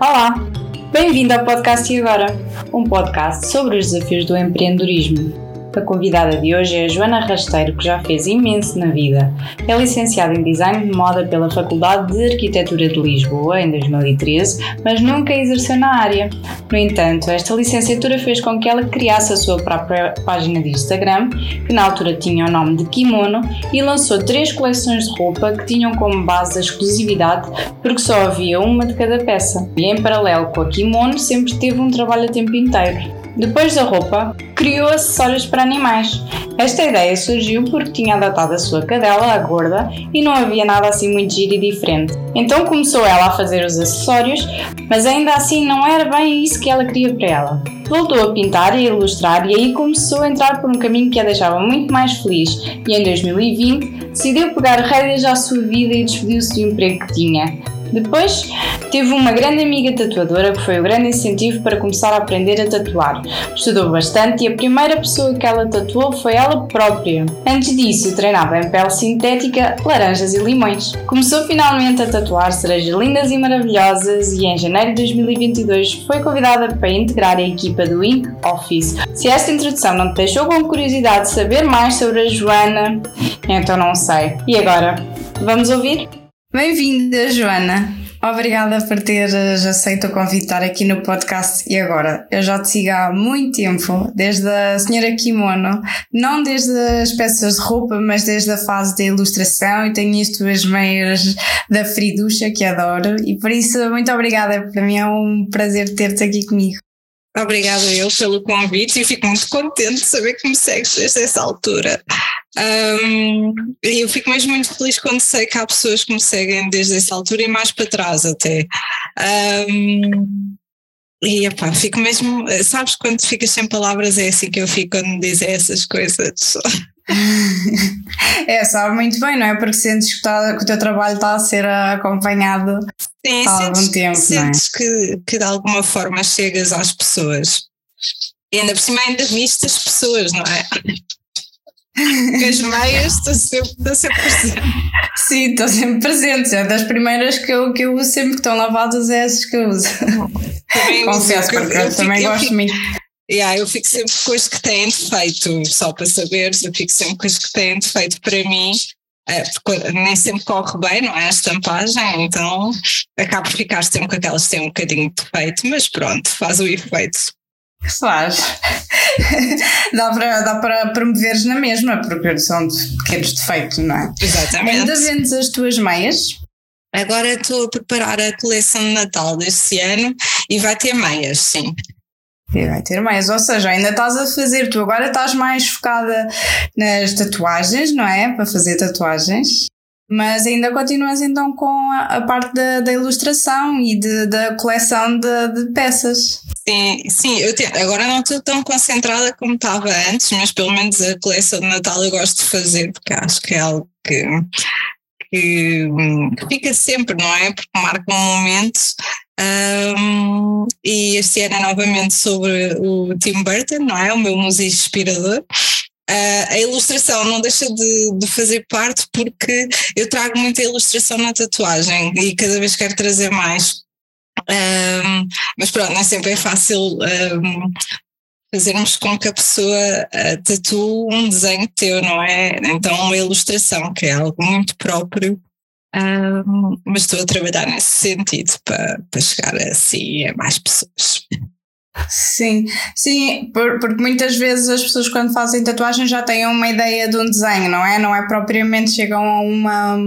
Olá, bem-vindo ao podcast E Agora, um podcast sobre os desafios do empreendedorismo. A convidada de hoje é a Joana Rasteiro, que já fez imenso na vida. É licenciada em Design de Moda pela Faculdade de Arquitetura de Lisboa em 2013, mas nunca exerceu na área. No entanto, esta licenciatura fez com que ela criasse a sua própria página de Instagram, que na altura tinha o nome de Kimono, e lançou três coleções de roupa que tinham como base a exclusividade, porque só havia uma de cada peça. E em paralelo com a Kimono, sempre teve um trabalho a tempo inteiro. Depois da roupa, criou acessórios para animais. Esta ideia surgiu porque tinha adotado a sua cadela, a gorda, e não havia nada assim muito giro e diferente. Então começou ela a fazer os acessórios, mas ainda assim não era bem isso que ela queria para ela. Voltou a pintar e ilustrar e aí começou a entrar por um caminho que a deixava muito mais feliz e em 2020 decidiu pegar rédeas à sua vida e despediu-se do emprego que tinha. Depois, teve uma grande amiga tatuadora que foi o grande incentivo para começar a aprender a tatuar. Estudou bastante e a primeira pessoa que ela tatuou foi ela própria. Antes disso, treinava em pele sintética, laranjas e limões. Começou finalmente a tatuar cerejas lindas e maravilhosas e em janeiro de 2022 foi convidada para integrar a equipa do Ink Office. Se esta introdução não te deixou com curiosidade de saber mais sobre a Joana, então não sei. E agora, vamos ouvir? Bem-vinda, Joana. Obrigada por teres aceito o convite estar aqui no podcast e agora. Eu já te sigo há muito tempo, desde a senhora Kimono, não desde as peças de roupa, mas desde a fase da ilustração e tenho as meias da Friducha que adoro e por isso muito obrigada, para mim é um prazer ter-te aqui comigo. Obrigada eu pelo convite e fico muito contente de saber que me segues desde essa altura. Um, eu fico mesmo muito feliz quando sei que há pessoas que me seguem desde essa altura e mais para trás até. Um, e epá, fico mesmo, sabes quando ficas sem palavras é assim que eu fico quando me dizem essas coisas. é, sabe muito bem, não é? Porque sentes que, está, que o teu trabalho está a ser acompanhado Sim, há algum sentes, tempo. Sentes não é? que, que de alguma forma chegas às pessoas. E ainda por cima ainda viste as pessoas, não é? As meias estão sempre, estão sempre presentes. Sim, estão sempre presentes. É das primeiras que eu, que eu uso sempre que estão lavadas, é essas que eu uso. Também Confesso, porque eu, eu também fico, gosto muito. Yeah, eu fico sempre com as que têm defeito, só para saberes, eu fico sempre com as que têm defeito para mim, é, porque nem sempre corre bem, não é? A estampagem, então acabo por ficar sempre com aquelas que têm um bocadinho de defeito, mas pronto, faz o efeito. Faz. dá, para, dá promoveres na mesma, porque são pequenos defeitos, não é? Exatamente. Ainda vendes as tuas meias? Agora estou a preparar a coleção de Natal deste ano e vai ter meias, sim. E vai ter mais, ou seja, ainda estás a fazer, tu agora estás mais focada nas tatuagens, não é? Para fazer tatuagens, mas ainda continuas então com a, a parte da, da, ilustração e de, da coleção de, de, peças. Sim, sim, eu te, agora não estou tão concentrada como estava antes, mas pelo menos a coleção de Natal eu gosto de fazer, porque acho que é algo que, que, que fica sempre, não é? Porque marca um momento um, e este ano é novamente sobre o Tim Burton, não é? O meu museu inspirador. Uh, a ilustração não deixa de, de, fazer parte porque eu trago muita ilustração na tatuagem e cada vez quero trazer mais. Um, mas pronto, nem sempre é fácil um, fazermos com que a pessoa tatue um desenho teu, não é? Então, uma ilustração, que é algo muito próprio um, mas estou a trabalhar nesse sentido para, para chegar assim a mais pessoas. Sim, sim, porque muitas vezes as pessoas quando fazem tatuagem já têm uma ideia de um desenho, não é? Não é propriamente chegam a uma.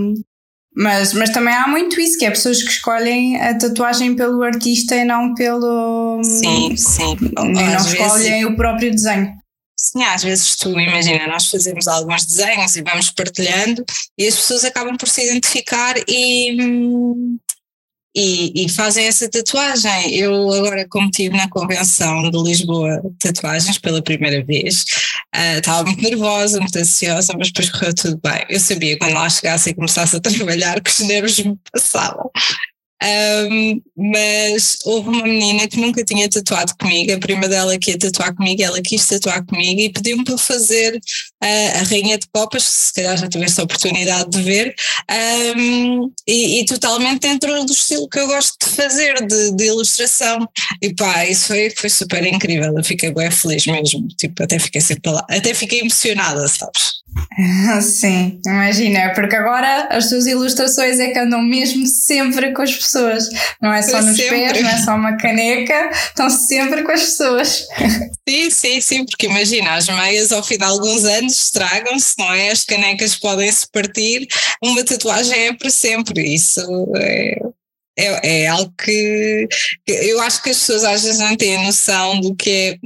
Mas, mas também há muito isso, que é pessoas que escolhem a tatuagem pelo artista e não pelo. Sim, sim. E não escolhem vezes... o próprio desenho. Sim, às vezes tu imagina, nós fazemos alguns desenhos e vamos partilhando e as pessoas acabam por se identificar e, e, e, fazem essa tatuagem. Eu agora, como estive na convenção de Lisboa tatuagens pela primeira vez, uh, estava muito nervosa, muito ansiosa, mas depois correu tudo bem. Eu sabia quando lá chegasse e começasse a trabalhar que os nervos me passavam. Um, mas houve uma menina que nunca tinha tatuado comigo, a prima dela que ia tatuar comigo, ela quis tatuar comigo e pediu-me para fazer uh, a Rainha de Copas, se calhar já tiveste a oportunidade de ver, um, e, e, totalmente dentro do estilo que eu gosto de fazer, de, de ilustração. E pá, isso foi, foi super incrível, eu fiquei bem feliz mesmo, tipo, até fiquei sempre lá, até fiquei emocionada, sabes? Sim, imagina, porque agora as tuas ilustrações é que andam mesmo sempre com as pessoas, não é só nos sempre. pés, não é só uma caneca, estão sempre com as pessoas. Sim, sim, sim, porque imagina, as meias ao fim de alguns anos estragam-se, não é? As canecas podem-se partir, uma tatuagem é para sempre, isso é, é, é, algo que, eu acho que as pessoas às vezes não têm noção do que é.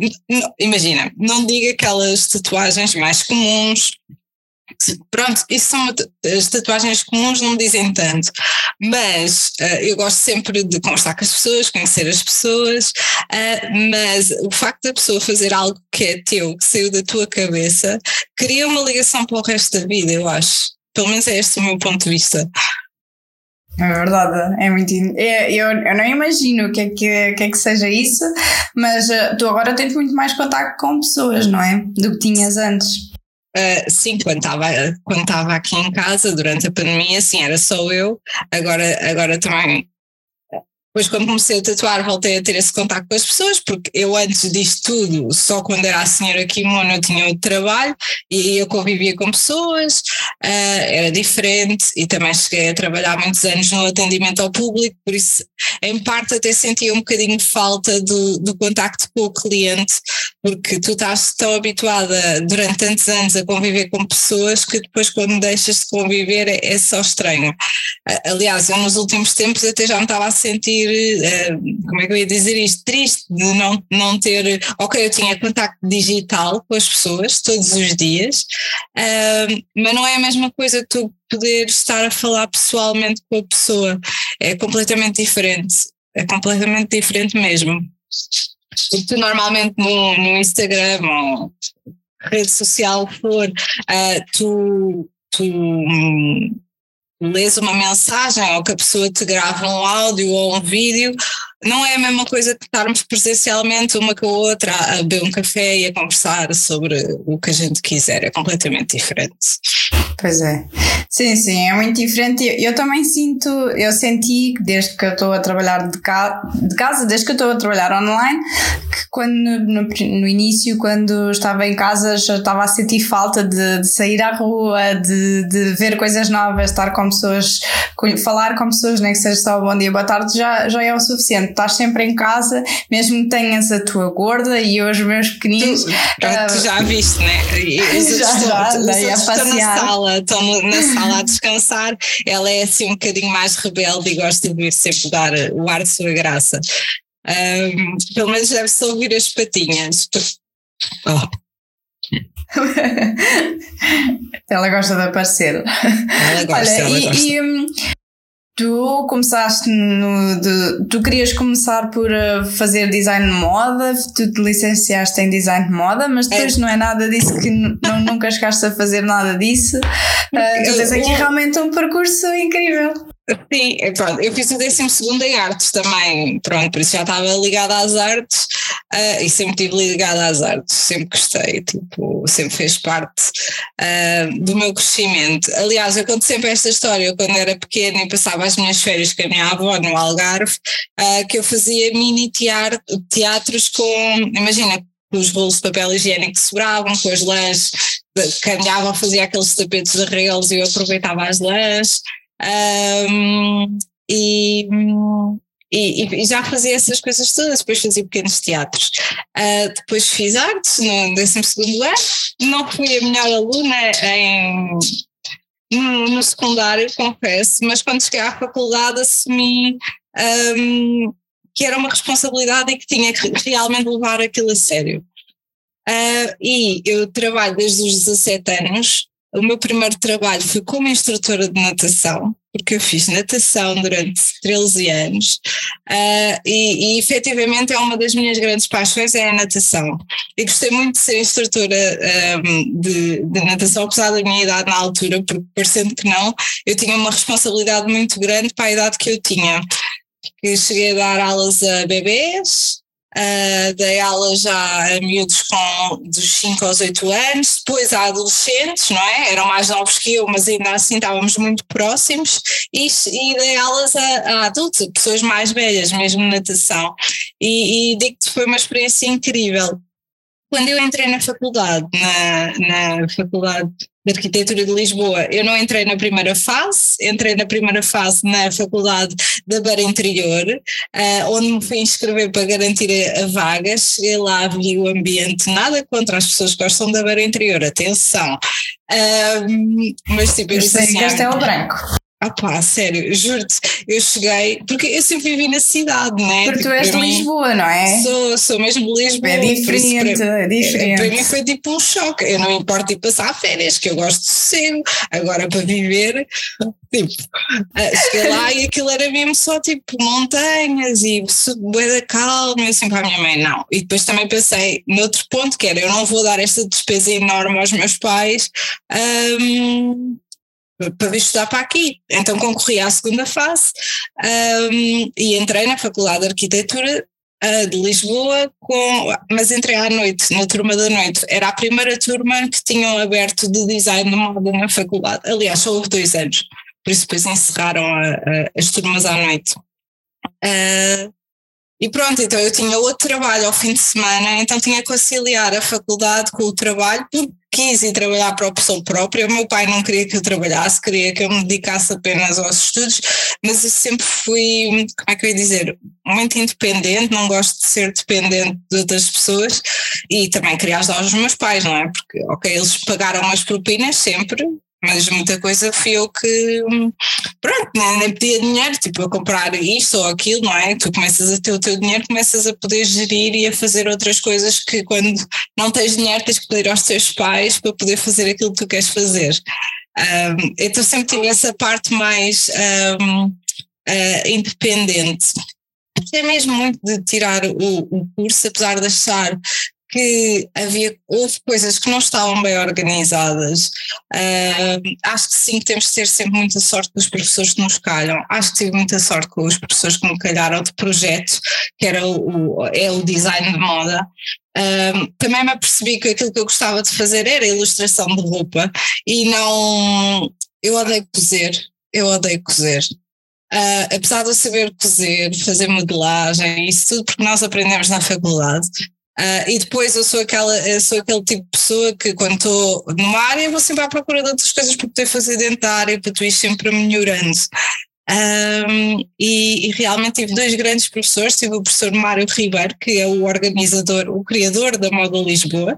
Imagina, não diga aquelas tatuagens mais comuns, Pronto, isso são as tatuagens comuns, não me dizem tanto, mas uh, eu gosto sempre de conversar com as pessoas, conhecer as pessoas, uh, mas o facto da pessoa fazer algo que é teu, que saiu da tua cabeça, cria uma ligação para o resto da vida, eu acho. Pelo menos é este o meu ponto de vista. É verdade, é muito. É, eu, eu não imagino o que é que, que, é que seja isso, mas uh, tu agora tens muito mais contato com pessoas, não é? Do que tinhas antes. Uh, sim, quando estava quando aqui em casa durante a pandemia, sim, era só eu. Agora, agora também depois, quando comecei a tatuar, voltei a ter esse contato com as pessoas, porque eu antes disto tudo, só quando era a senhora Kimono, eu tinha outro trabalho e eu convivia com pessoas, uh, era diferente e também cheguei a trabalhar muitos anos no atendimento ao público, por isso, em parte, até sentia um bocadinho falta do, do contacto com o cliente, porque tu estás tão habituada durante tantos anos a conviver com pessoas que depois, quando deixas de conviver, é, é só estranho. Uh, aliás, eu nos últimos tempos até já me estava a sentir uh, como é que eu ia dizer isto, triste de não, não ter, ok, eu tinha contacto digital com as pessoas todos os dias, uh, mas não é a mesma coisa tu poder estar a falar pessoalmente com a pessoa, é completamente diferente, é completamente diferente mesmo. Tu normalmente no, no Instagram ou rede social for, uh, tu, tu lês uma mensagem ou que a pessoa te grava um áudio ou um vídeo, não é a mesma coisa que estarmos presencialmente uma com a outra a beber um café e a conversar sobre o que a gente quiser, é completamente diferente. Pois é. Sim, sim, é muito diferente. Eu, eu também sinto, eu senti que desde que eu estou a trabalhar de, ca, de casa, desde que eu estou a trabalhar online, que quando no, no, início, quando estava em casa, já estava a sentir falta de, de sair à rua, de, de ver coisas novas, estar com pessoas, falar com pessoas, nem que seja só bom dia, boa tarde, já, já é o suficiente. Estás sempre em casa, mesmo que tenhas a tua gorda e os meus pequeninos. Tu, uh, tu já viste, né? E, já, já, passear. Estão na sala, estão na sala a descansar. Ela é assim um bocadinho mais rebelde e gosta de vir sempre dar o ar de sua graça. Um, pelo menos deve-se ouvir as patinhas. Oh. ela gosta de aparecer. Ela gosta, Olha, ela e, gosta. E, hum, Tu começaste no. De, tu querias começar por uh, fazer design de moda, tu te licenciaste em design de moda, mas depois é. não é nada disso que não, nunca chegaste a fazer nada disso. Uh, tu tens aqui realmente um percurso incrível. Sim, é, pronto, eu fiz o 12 em artes também, pronto, por isso já estava ligada às artes uh, e sempre estive ligada às artes, sempre gostei, tipo, sempre fez parte uh, do meu crescimento. Aliás, eu conto sempre esta história, eu quando era pequena e passava as minhas férias com a minha avó no Algarve, uh, que eu fazia mini teatro, teatros com, imagina, com os rolos de papel higiênico que sobravam, com as lãs, caminhavam, fazia aqueles tapetes de reles e eu aproveitava as lãs. Um, e, e, e, já fazia essas coisas todas, depois fazia pequenos teatros. Uh, depois fiz artes no 12 ano, não fui a melhor aluna em, no, no, secundário, confesso, mas quando cheguei à faculdade assumi um, que era uma responsabilidade e que tinha que realmente levar aquilo a sério. Uh, e eu trabalho desde os 17 anos o meu primeiro trabalho foi como instrutora de natação, porque eu fiz natação durante 13 anos uh, e, e efetivamente é uma das minhas grandes paixões é a natação. E gostei muito de ser instrutora um, de, de, natação, apesar da minha idade na altura, porque parecendo que não, eu tinha uma responsabilidade muito grande para a idade que eu tinha. que cheguei a dar aulas a bebês, Uh, dei aulas já a miúdos com dos 5 aos 8 anos, depois a adolescentes, não é? Eram mais novos que eu, mas ainda assim estávamos muito próximos, e, e dei aulas a, a, adultos, pessoas mais velhas, mesmo natação. E, e digo-te, foi uma experiência incrível. Quando eu entrei na faculdade, na, na faculdade de Arquitetura de Lisboa. Eu não entrei na primeira fase, entrei na primeira fase na Faculdade da Beira Interior, uh, onde me fui inscrever para garantir a, a vaga. Cheguei lá, vi o ambiente, nada contra as pessoas que gostam da Beira Interior, atenção. Uh, mas tipo, eu, disse assim, Castelo ah, Branco. Ah pá, sério, juro-te, eu cheguei, porque eu sempre vivi na cidade, né? Porque tipo, tu és de Lisboa, não é? Sou, sou mesmo de Lisboa. É diferente, para, é diferente. Para mim foi tipo um choque. Eu não importo ir passar férias, que eu gosto de ser. Agora para viver, tipo, ah, cheguei lá e aquilo era mesmo só tipo montanhas e bué da calma. E assim para a minha mãe, não. E depois também pensei noutro ponto que era: eu não vou dar esta despesa enorme aos meus pais. Um, para vir estudar para aqui. Então concorri à segunda fase um, e entrei na Faculdade de Arquitetura uh, de Lisboa, com, mas entrei à noite, na turma da noite. Era a primeira turma que tinham aberto de design de moda na faculdade. Aliás, só houve dois anos, por isso depois encerraram a, a, as turmas à noite. Uh, e pronto, então eu tinha outro trabalho ao fim de semana, então tinha que conciliar a faculdade com o trabalho, porque quis ir trabalhar para a opção própria. O meu pai não queria que eu trabalhasse, queria que eu me dedicasse apenas aos estudos, mas eu sempre fui, como é que eu ia dizer, muito independente, não gosto de ser dependente de outras pessoas e também queria ajudar os meus pais, não é? Porque, ok, eles pagaram as propinas sempre, mas muita coisa fui eu que, pronto, nem, nem pedia dinheiro, tipo, a comprar isto ou aquilo, não é? Tu começas a ter o teu dinheiro, começas a poder gerir e a fazer outras coisas que quando não tens dinheiro tens que pedir aos teus pais para poder fazer aquilo que tu queres fazer. Um, então sempre tive essa parte mais um, uh, ah, independente. É mesmo muito de tirar o, o curso, apesar de achar que havia, houve coisas que não estavam bem organizadas. Uh, acho que sim, temos de ter sempre muita sorte com os professores que nos calham. Acho que tive muita sorte com os professores que me calharam de projeto, que era o, é o design de moda. Também me apercebi que aquilo que eu gostava de fazer era ilustração de roupa e não. Eu odeio cozer, eu odeio cozer. Uh, apesar de eu saber cozer, fazer modelagem, isso tudo porque nós aprendemos na faculdade, Uh, e depois eu sou aquela, eu sou aquele tipo de pessoa que quando estou numa área vou sempre à procura de outras coisas para poder fazer área, para tu ir sempre melhorando. Um, e, e, realmente tive dois grandes professores, tive o professor Mário Ribeiro, que é o organizador, o criador da Moda Lisboa,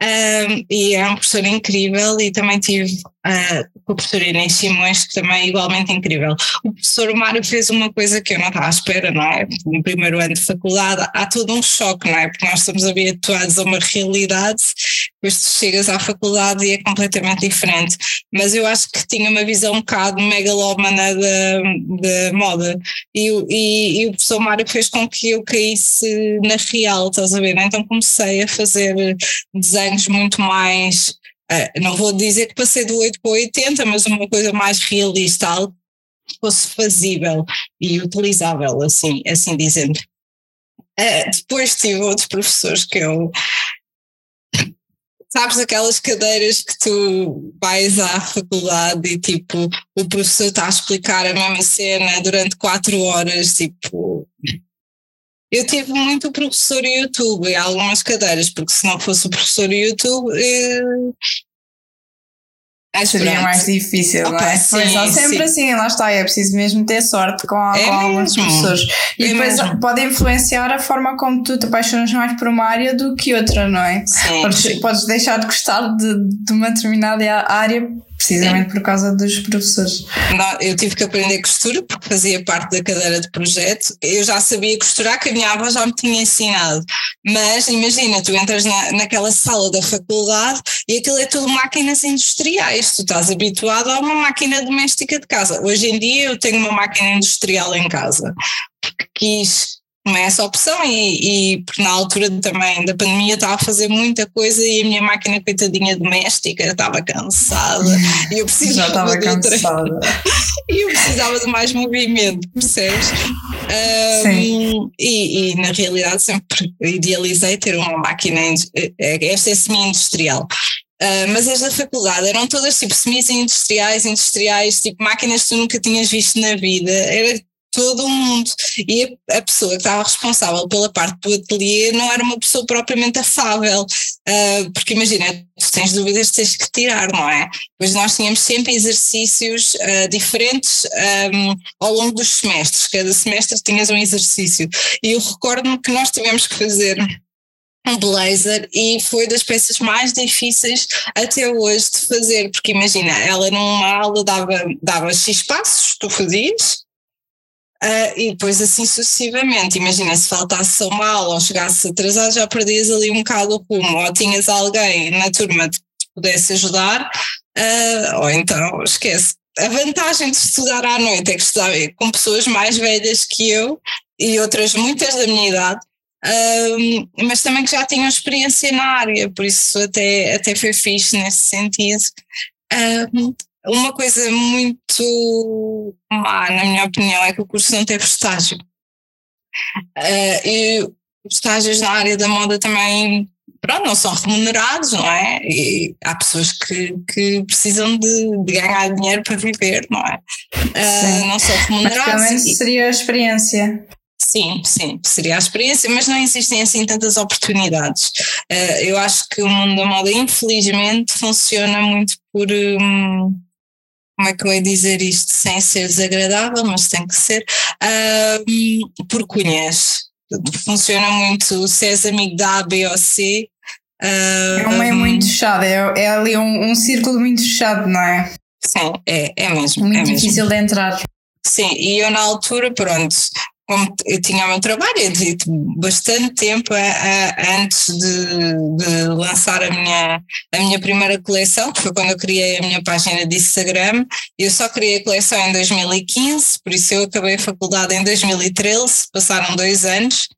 um, e é um professor incrível e também tive uh, com o professor Inês Simões, que também é igualmente incrível. O professor Mário fez uma coisa que eu não estava à espera, não é? No primeiro ano de faculdade há todo um choque, não é? Porque nós estamos habituados a uma realidade, depois tu chegas à faculdade e é completamente diferente. Mas eu acho que tinha uma visão um bocado megalómana da, da moda e, e, e o professor Mário fez com que eu caísse na real, estás a ver? Então comecei a fazer desenhos muito mais não vou dizer que passei do 8 para o 80, mas uma coisa mais realista, algo que fosse fazível e utilizável, assim, assim dizendo. Uh, depois tive outros professores que eu. Sabes aquelas cadeiras que tu vais à faculdade e tipo o professor está a explicar a mesma cena durante quatro horas, tipo eu tive muito professor YouTube em algumas cadeiras, porque se não fosse o professor YouTube, eh, Seria pronto. mais difícil, Opa, não é? Sim, pois não, sempre sim. assim, lá está, é preciso mesmo ter sorte com, é com alguns professores. E é depois mesmo. pode influenciar a forma como tu te apaixonas mais por uma área do que outra, não é? Sim, podes, podes deixar de gostar de, de uma determinada área Precisamente por causa dos professores. Não, eu tive que aprender costura porque fazia parte da cadeira de projeto. Eu já sabia costurar, que a minha avó já me tinha ensinado. Mas imagina, tu entras na, naquela sala da faculdade e aquilo é tudo máquinas industriais. Tu estás habituado a uma máquina doméstica de casa. Hoje em dia eu tenho uma máquina industrial em casa porque quis tomei essa opção e, e porque na altura também da pandemia estava a fazer muita coisa e a minha máquina coitadinha doméstica estava cansada e eu precisava estava cansada. e eu precisava de mais movimento, percebes? Um, e, e, na realidade sempre idealizei ter uma máquina, esta é semi-industrial. Uh, mas as da faculdade eram todas tipo semi-industriais, industriais, tipo máquinas que tu nunca tinhas visto na vida. Era todo o mundo. E a, pessoa que estava responsável pela parte do ateliê não era uma pessoa propriamente afável, uh, porque imagina, tu tens dúvidas, tens que tirar, não é? Pois nós tínhamos sempre exercícios uh, diferentes um, ao longo dos semestres, cada semestre tinhas um exercício. E eu recordo-me que nós tivemos que fazer um blazer e foi das peças mais difíceis até hoje de fazer, porque imagina, ela numa aula dava, dava X passos, tu fazias, Uh, e depois assim sucessivamente, imagina se faltasse uma aula ou chegasse atrasado, já perdias ali um bocado o rumo, ou tinhas alguém na turma que te pudesse ajudar, uh, ou então esquece. A vantagem de estudar à noite é que estudava com pessoas mais velhas que eu e outras muitas da minha idade, uh, mas também que já tinham experiência na área, por isso até, até foi fixe nesse sentido. Uma coisa muito má, na minha opinião, é que o curso não teve estágio. Uh, e os estágios na área da moda também pronto, não são remunerados, não é? E há pessoas que, que precisam de, de ganhar dinheiro para viver, não é? Uh, não são remunerados. Mas menos seria a experiência. Sim, sim, seria a experiência, mas não existem assim tantas oportunidades. Uh, eu acho que o mundo da moda, infelizmente, funciona muito por. Um, como é que eu ia dizer isto sem ser desagradável, mas tem que ser, uh, por cunhas. Funciona muito se és amigo da A, B ou C. É um meio muito fechado, é, é ali um, um círculo muito fechado, não é? Sim, é, é mesmo. Muito é difícil mesmo. de entrar. Sim, e eu na altura, pronto, eu tinha o meu trabalho, tive bastante tempo a, a, antes de, de, lançar a minha, a minha primeira coleção, que foi quando eu criei a minha página de Instagram. Eu só criei a coleção em 2015, por isso eu acabei a faculdade em 2013, passaram dois anos.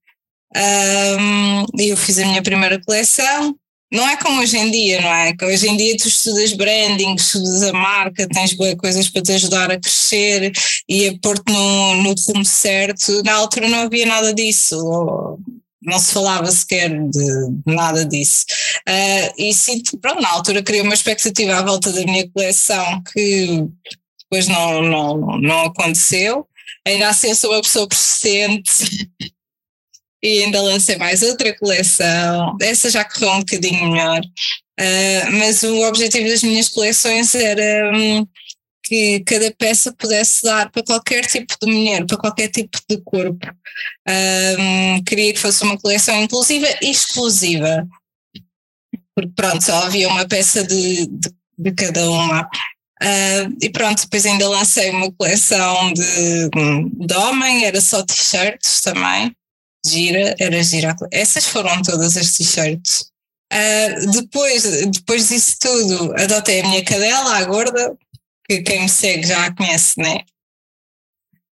Um, eu fiz a minha primeira coleção, não é como hoje em dia, não é? Que hoje em dia tu estudas branding, estudas a marca, tens boas coisas para te ajudar a crescer e a pôr-te no, no rumo certo. Na altura não havia nada disso, não se falava sequer de, nada disso. Uh, e sinto, pronto, na altura criei uma expectativa à volta da minha coleção que depois não, não, não aconteceu. Ainda assim eu sou uma pessoa persistente e ainda lancei mais outra coleção. Essa já correu um bocadinho melhor. Uh, mas o objetivo das minhas coleções era um, que cada peça pudesse dar para qualquer tipo de mulher, para qualquer tipo de corpo. Um, queria que fosse uma coleção inclusiva e exclusiva. Porque pronto, só havia uma peça de, de, de cada uma. Uh, e pronto, depois ainda lancei uma coleção de, de homem, era só t-shirts também gira, era gira. Essas foram todas as t-shirts. Uh, depois, depois disso tudo, adotei a minha cadela, a gorda, que quem me segue já a conhece, né?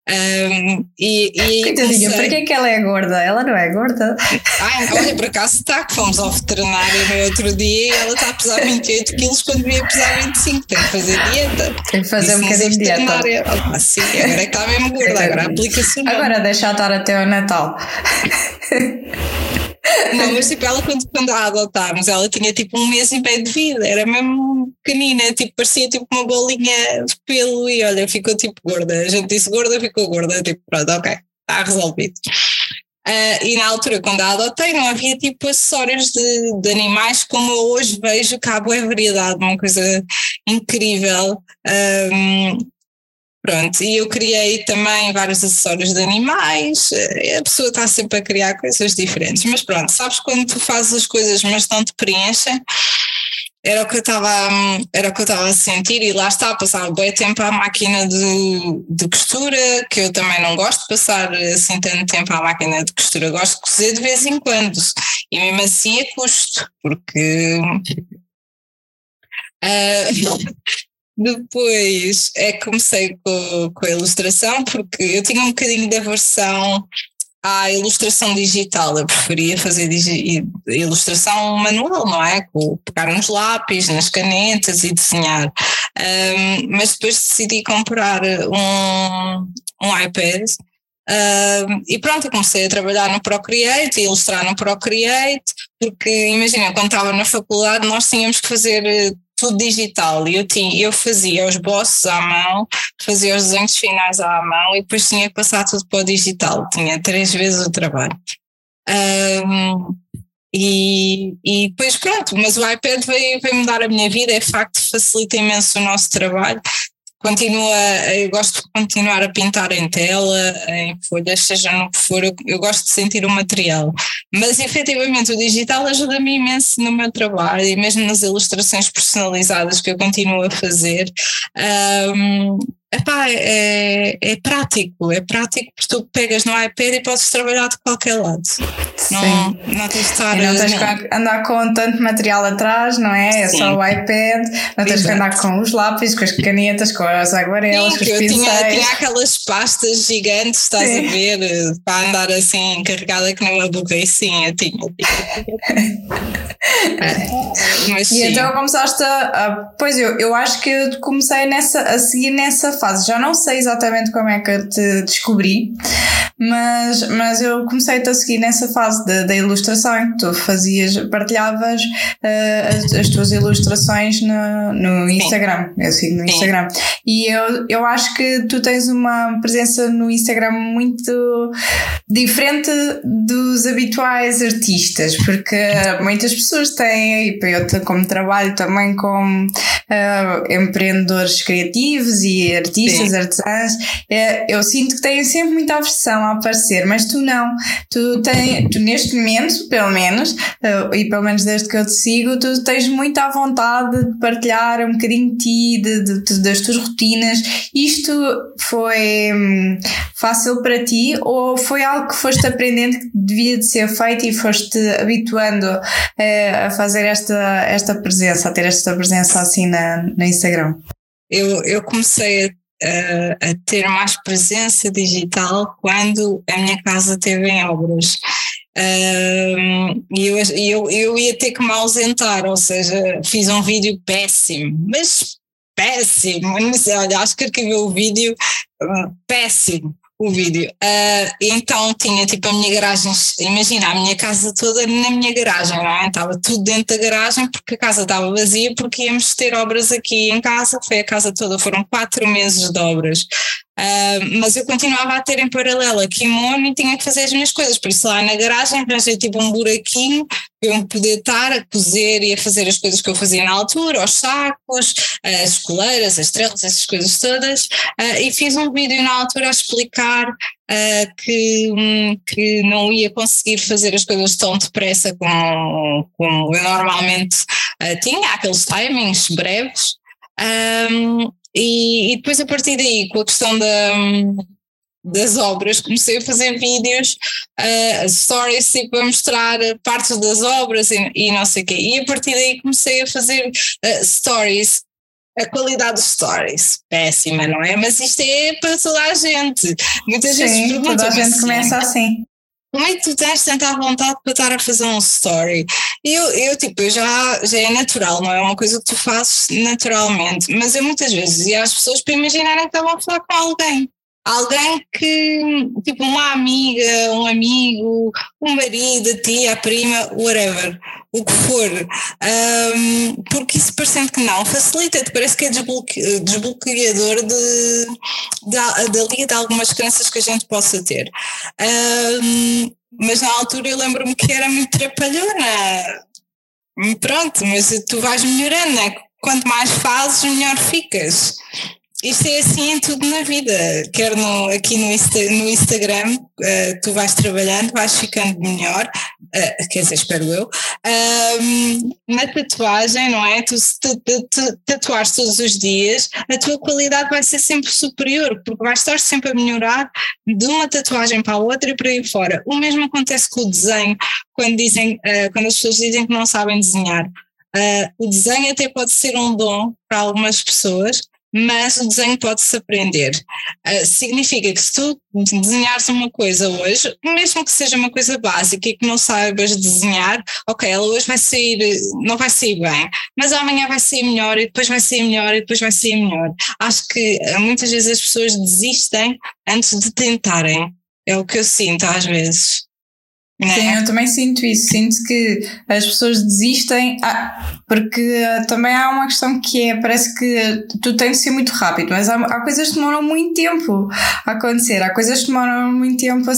Um, e, e Coitadinha, por que é que ela é gorda? Ela não é gorda. Ai, olha, por acaso está, que fomos ao veterinário no outro dia e ela está a pesar 28 quilos quando devia pesar 25. Tem que fazer dieta. Tem que fazer um bocadinho de dieta. Ah, sim, agora é que está mesmo gorda, agora aplica-se Agora deixa estar até o Natal. Não, mas tipo, ela quando, quando a adotámos, ela tinha tipo um mês e meio de vida, era mesmo pequenina, tipo, parecia tipo uma bolinha de pelo e olha, ficou tipo gorda. A gente disse gorda, ficou gorda, tipo, pronto, ok, está resolvido. Uh, e na altura, quando a adotei, não havia tipo acessórios de, de animais como eu hoje vejo que há boa variedade, uma coisa incrível. Um, Pronto, e eu criei também vários acessórios de animais, a pessoa está sempre a criar coisas diferentes, mas pronto, sabes quando tu fazes as coisas mas não te preenchem? Era o que eu estava era o que eu estava a sentir e lá está, passava bem tempo à máquina de, de costura, que eu também não gosto de passar assim tanto tempo à máquina de costura, gosto de cozer de vez em quando e mesmo assim é custo, porque uh, Depois é que comecei com, com a ilustração, porque eu tinha um bocadinho de aversão à ilustração digital. Eu preferia fazer ilustração manual, não é? Com, pegar uns lápis, nas canetas e desenhar. Um, mas depois decidi comprar um, um iPad Uh, e pronto, comecei a trabalhar no Procreate, a ilustrar no Procreate, porque imagina, quando estava na faculdade nós tínhamos que fazer tudo digital. Eu, tinha, eu fazia os bosses à mão, fazia os desenhos finais à mão e depois tinha que passar tudo para o digital, tinha três vezes o trabalho. Um, e, e depois pronto, mas o iPad veio, veio mudar a minha vida, é facto, facilita imenso o nosso trabalho continua, eu gosto de continuar a pintar em tela, em folhas, seja no que for, eu, eu gosto de sentir o material. Mas efetivamente o digital ajuda-me imenso no meu trabalho e mesmo nas ilustrações personalizadas que eu continuo a fazer. Um, é, é prático, é prático porque tu pegas no iPad e podes trabalhar de qualquer lado. Não, não tens de estar. E não tens que andar com tanto material atrás, não é? É Sim. só o iPad, não tens Exato. que andar com os lápis, com as canetas, com as aguarelas, Sim, com os pincéis. Tinha, tinha aquelas pastas gigantes, estás Sim. a ver, para andar assim carregada que não. Sim, eu tinha. Mas, e então começaste a. Pois eu, eu acho que eu comecei nessa, a seguir nessa fase. Já não sei exatamente como é que eu te descobri, mas, mas eu comecei a seguir nessa fase da ilustração em que tu fazias, partilhavas uh, as, as, tuas ilustrações no, no Instagram. Eu sigo no Instagram. E eu, eu acho que tu tens uma presença no Instagram muito diferente dos habituais artistas, porque muitas pessoas têm, e eu como trabalho também com uh, empreendedores criativos e artistas, Sim. artesãs, é, eu sinto que têm sempre muita aversão a aparecer, mas tu não. Tu, tem, tu neste momento, pelo menos, uh, e pelo menos desde que eu te sigo, tu tens muita vontade de partilhar um bocadinho de ti, de, de, de das tuas rotinas. Isto foi hum, fácil para ti ou foi algo que foste aprendendo que devia de ser feito e foste habituando uh, a fazer esta, esta presença, a ter esta presença assim na, no Instagram? Eu, eu comecei a, a, ter mais presença digital quando a minha casa teve em obras. Um, e eu, eu, eu ia ter que me ausentar, ou seja, fiz um vídeo péssimo, mas péssimo. Olha, acho que arquivei o vídeo uh, péssimo o vídeo. Uh, então tinha tipo a minha garagem, imagina, a minha casa toda na minha garagem, não é? Estava tudo dentro da garagem porque a casa estava vazia porque íamos ter obras aqui em casa, foi a casa toda, foram quatro meses de obras. Uh, mas eu continuava a ter em paralelo a kimono e tinha que fazer as minhas coisas, por isso lá na garagem arranjei tipo um buraquinho para eu poder estar a cozer e a fazer as coisas que eu fazia na altura, os sacos, as coleiras, as estrelas, essas coisas todas, uh, e fiz um vídeo na altura a explicar uh, que, um, que não ia conseguir fazer as coisas tão depressa como, como eu normalmente tinha, aqueles timings breves. Um, e, e, depois a partir daí, com a questão da, das obras, comecei a fazer vídeos, uh, stories tipo, a mostrar partes das obras e, e, não sei o quê. E a partir daí comecei a fazer uh, stories. A qualidade dos stories, péssima, não é? Mas isto é para toda a gente. Muitas Sim, vezes toda a gente assim, começa assim como é que tu tens tanta vontade para estar a fazer um story? E eu, eu, tipo, eu já, já é natural, não é uma coisa que tu fazes naturalmente, mas eu muitas vezes dizia às pessoas para imaginarem que estavam a falar com alguém alguém que, tipo, uma amiga, um amigo, um marido, a tia, a prima, whatever, o que for, um, porque isso parecendo que não, facilita-te, parece que é desbloque, desbloqueador de, de, de, de algumas crenças que a gente possa ter. Um, mas na altura eu lembro-me que era muito trapalhona. Pronto, mas tu vais melhorando, né? Quanto mais fazes, melhor ficas isto é assim em tudo na vida, quer no, aqui no, Insta, no Instagram, uh, tu vais trabalhando, vais ficando melhor, uh, quer dizer, espero eu. Um, na tatuagem, não é? Tu te, te, te, tatuares todos os dias, a tua qualidade vai ser sempre superior, porque vais estar sempre a melhorar de uma tatuagem para a outra e por aí fora. O mesmo acontece com o desenho, quando, dizem, uh, quando as pessoas dizem que não sabem desenhar. o desenho até pode ser um dom para algumas pessoas, mas o desenho pode-se aprender. Uh, significa que se tu desenhares uma coisa hoje, mesmo que seja uma coisa básica e que não saibas desenhar, ok, ela hoje vai sair, não vai sair bem, mas amanhã vai sair melhor e depois vai sair melhor e depois vai sair melhor. Acho que uh, muitas vezes as pessoas desistem antes de tentarem. É o que eu sinto às vezes. Né? Sim, eu também sinto isso. Sinto que as pessoas desistem, ah, porque também há uma questão que é: parece que tu tens de ser muito rápido, mas há, há coisas que demoram muito tempo a acontecer, há coisas que demoram muito tempo. A,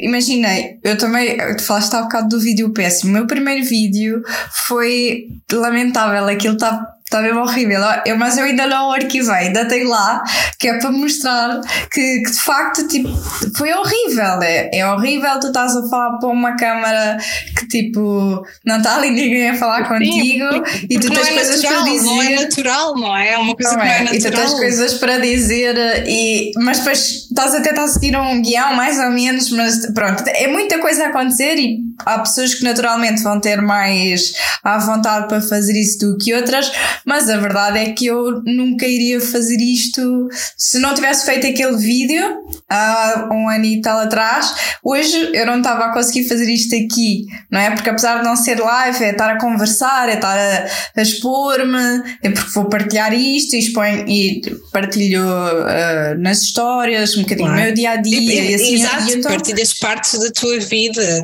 imagina, eu também, tu falaste há bocado do vídeo péssimo. O meu primeiro vídeo foi lamentável, aquilo está Está mesmo horrível. Eu, mas eu ainda não arquivei, ainda tenho lá, que é para mostrar que, que de facto tipo, foi horrível. É, é horrível, tu estás a falar para uma câmara que tipo não está ali ninguém a falar contigo Sim, e tu tens é coisas natural, para dizer. Não é natural, não é? É uma coisa não que é. não é natural. E tu tens coisas para dizer, e, mas depois estás a tentar seguir um guião, mais ou menos, mas pronto, é muita coisa a acontecer e há pessoas que naturalmente vão ter mais à vontade para fazer isso do que outras mas a verdade é que eu nunca iria fazer isto se não tivesse feito aquele vídeo há um ano e tal atrás. Hoje eu não estava a conseguir fazer isto aqui, não é? Porque apesar de não ser live, é estar a conversar, é estar a, a expor-me, é porque vou partilhar isto e, exponho, e partilho uh, nas histórias um bocadinho o meu dia a dia. E, e assim, exato, e então, partilhas partes da tua vida.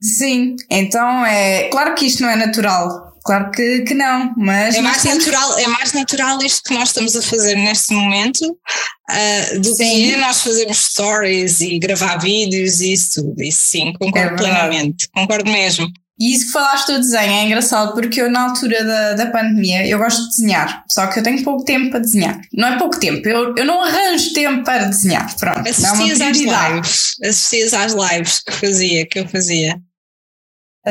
Sim, então é claro que isto não é natural, Claro que, que não, mas. É mais, natural, é mais natural isto que nós estamos a fazer neste momento uh, do sim. que nós fazermos stories e gravar vídeos e isso tudo. Isso sim, concordo é plenamente, concordo mesmo. E isso que falaste do desenho é engraçado porque eu, na altura da, da pandemia, eu gosto de desenhar, só que eu tenho pouco tempo para desenhar. Não é pouco tempo, eu, eu não arranjo tempo para desenhar. Pronto, assistias às lives, assistias às lives que fazia, que eu fazia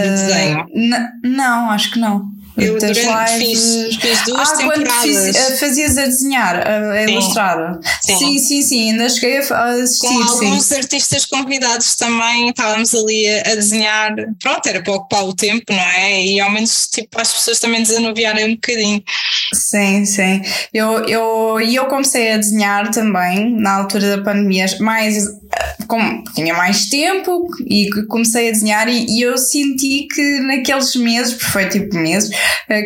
de desenho? Uh, não, acho que não. Eu durante, fiz, fiz duas ah, temporadas. Fiz, uh, fazias a desenhar, a, ilustrar. Sim. sim, sim, sim, ainda cheguei a assistir. Com alguns artistas convidados também estávamos ali a, a, desenhar. Pronto, era para ocupar o tempo, não é? E ao menos tipo, as pessoas também desanuviarem um bocadinho. Sim, sim. Eu, eu, e eu comecei a desenhar também na altura da pandemia, mais como tinha mais tempo e comecei a desenhar e, e, eu senti que naqueles meses, porque foi tipo meses,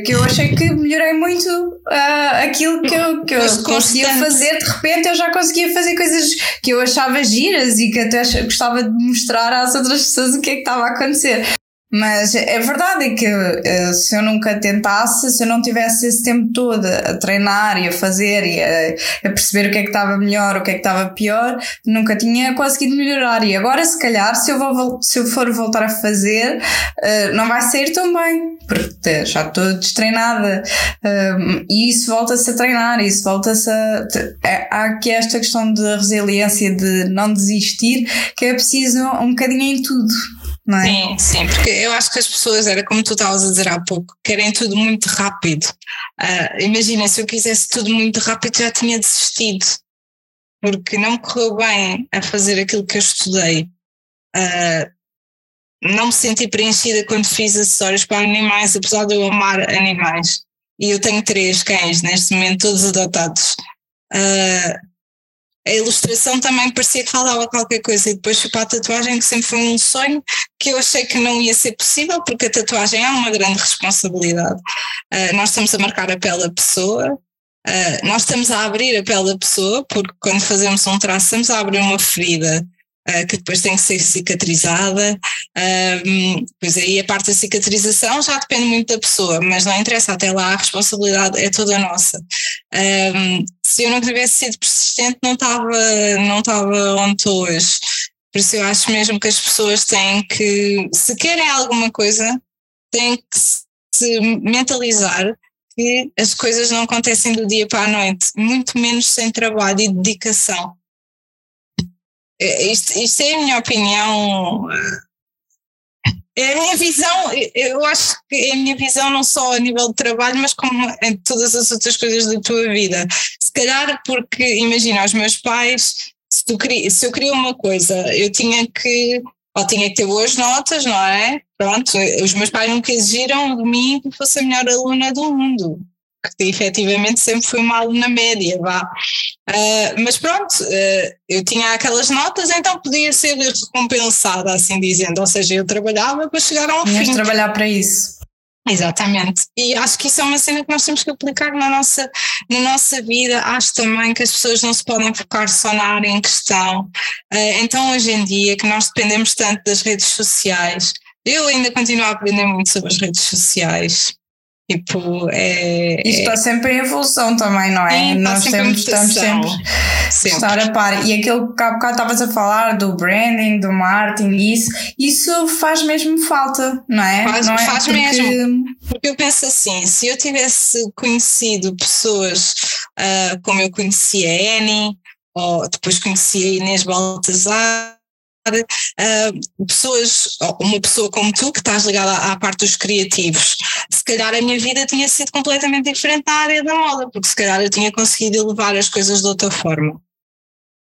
que eu achei que melhorei muito uh, aquilo que eu, que eu conseguia fazer, de repente eu já conseguia fazer coisas que eu achava giras e que até gostava de mostrar às outras pessoas o que é que estava a acontecer. Mas é verdade que eh, se eu nunca tentasse, se eu não tivesse esse tempo todo a treinar e a fazer e a, a perceber o que é que estava melhor, o que é que estava pior, nunca tinha conseguido melhorar. E agora, se calhar, se eu, vou, se eu for voltar a fazer, eh, não vai sair tão bem, porque já estou destreinada. Ehm, e isso volta-se a treinar, isso volta-se a. É, há aqui esta questão de resiliência, de não desistir, que é preciso um bocadinho em tudo é? Sim, sim, porque eu acho que as pessoas, era como tu estavas a dizer há pouco, querem tudo muito rápido. Uh, imagina, se eu quisesse tudo muito rápido já tinha desistido, porque não me correu bem a fazer aquilo que eu estudei. Uh, não me senti preenchida quando fiz acessórios para animais, apesar de eu amar animais. E eu tenho três cães neste momento, todos adotados. Uh, a ilustração também parecia que faltava qualquer coisa. E depois fui para a tatuagem que sempre foi um sonho que eu achei que não ia ser possível porque a tatuagem é uma grande responsabilidade. Uh, nós estamos a marcar a pele da pessoa, uh, nós estamos a abrir a pele da pessoa porque quando fazemos um traço estamos a abrir uma ferida que depois tem que ser cicatrizada. Um, pois aí a parte da cicatrização já depende muito da pessoa, mas não interessa, até lá a responsabilidade é toda nossa. Um, se eu não tivesse sido persistente, não estava não estava onde estou hoje. Por isso eu acho mesmo que as pessoas têm que, se querem alguma coisa, têm que se mentalizar que as coisas não acontecem do dia para a noite, muito menos sem trabalho e dedicação. É, isto, isto é a minha opinião. É a minha visão, eu acho que é a minha visão não só a nível de trabalho, mas como em todas as outras coisas da tua vida. Se calhar porque, imagina, os meus pais, se, tu, se eu queria uma coisa, eu tinha que, ou tinha que ter boas notas, não é? Pronto, os meus pais nunca exigiram de mim que fosse a melhor aluna do mundo. Que efetivamente sempre fui uma aluna média, vá. Uh, mas pronto, uh, eu tinha aquelas notas, então podia ser recompensada, assim dizendo, ou seja, eu trabalhava para chegar a um Tinhas fim. trabalhar para isso. Exatamente. E acho que isso é uma cena que nós temos que aplicar na nossa, na nossa vida. Acho também que as pessoas não se podem focar só na área em questão. Uh, então, hoje em dia, que nós dependemos tanto das redes sociais, eu ainda continuo a aprender muito sobre as redes sociais. Tipo, é. Isto está sempre em evolução também, não é? Nós sempre estamos sempre, sempre. estar a par. E aquilo que há bocado estavas a falar do branding, do marketing, isso, isso faz mesmo falta, não é? Faz, não é? faz Porque... mesmo. Porque eu penso assim: se eu tivesse conhecido pessoas uh, como eu conheci a Annie, ou depois conheci a Inês Baltazar uh, pessoas, uma pessoa como tu, que estás ligada à, à, parte dos criativos, se calhar a minha vida tinha sido completamente diferente na área da moda, porque se calhar eu tinha conseguido elevar as coisas de outra forma.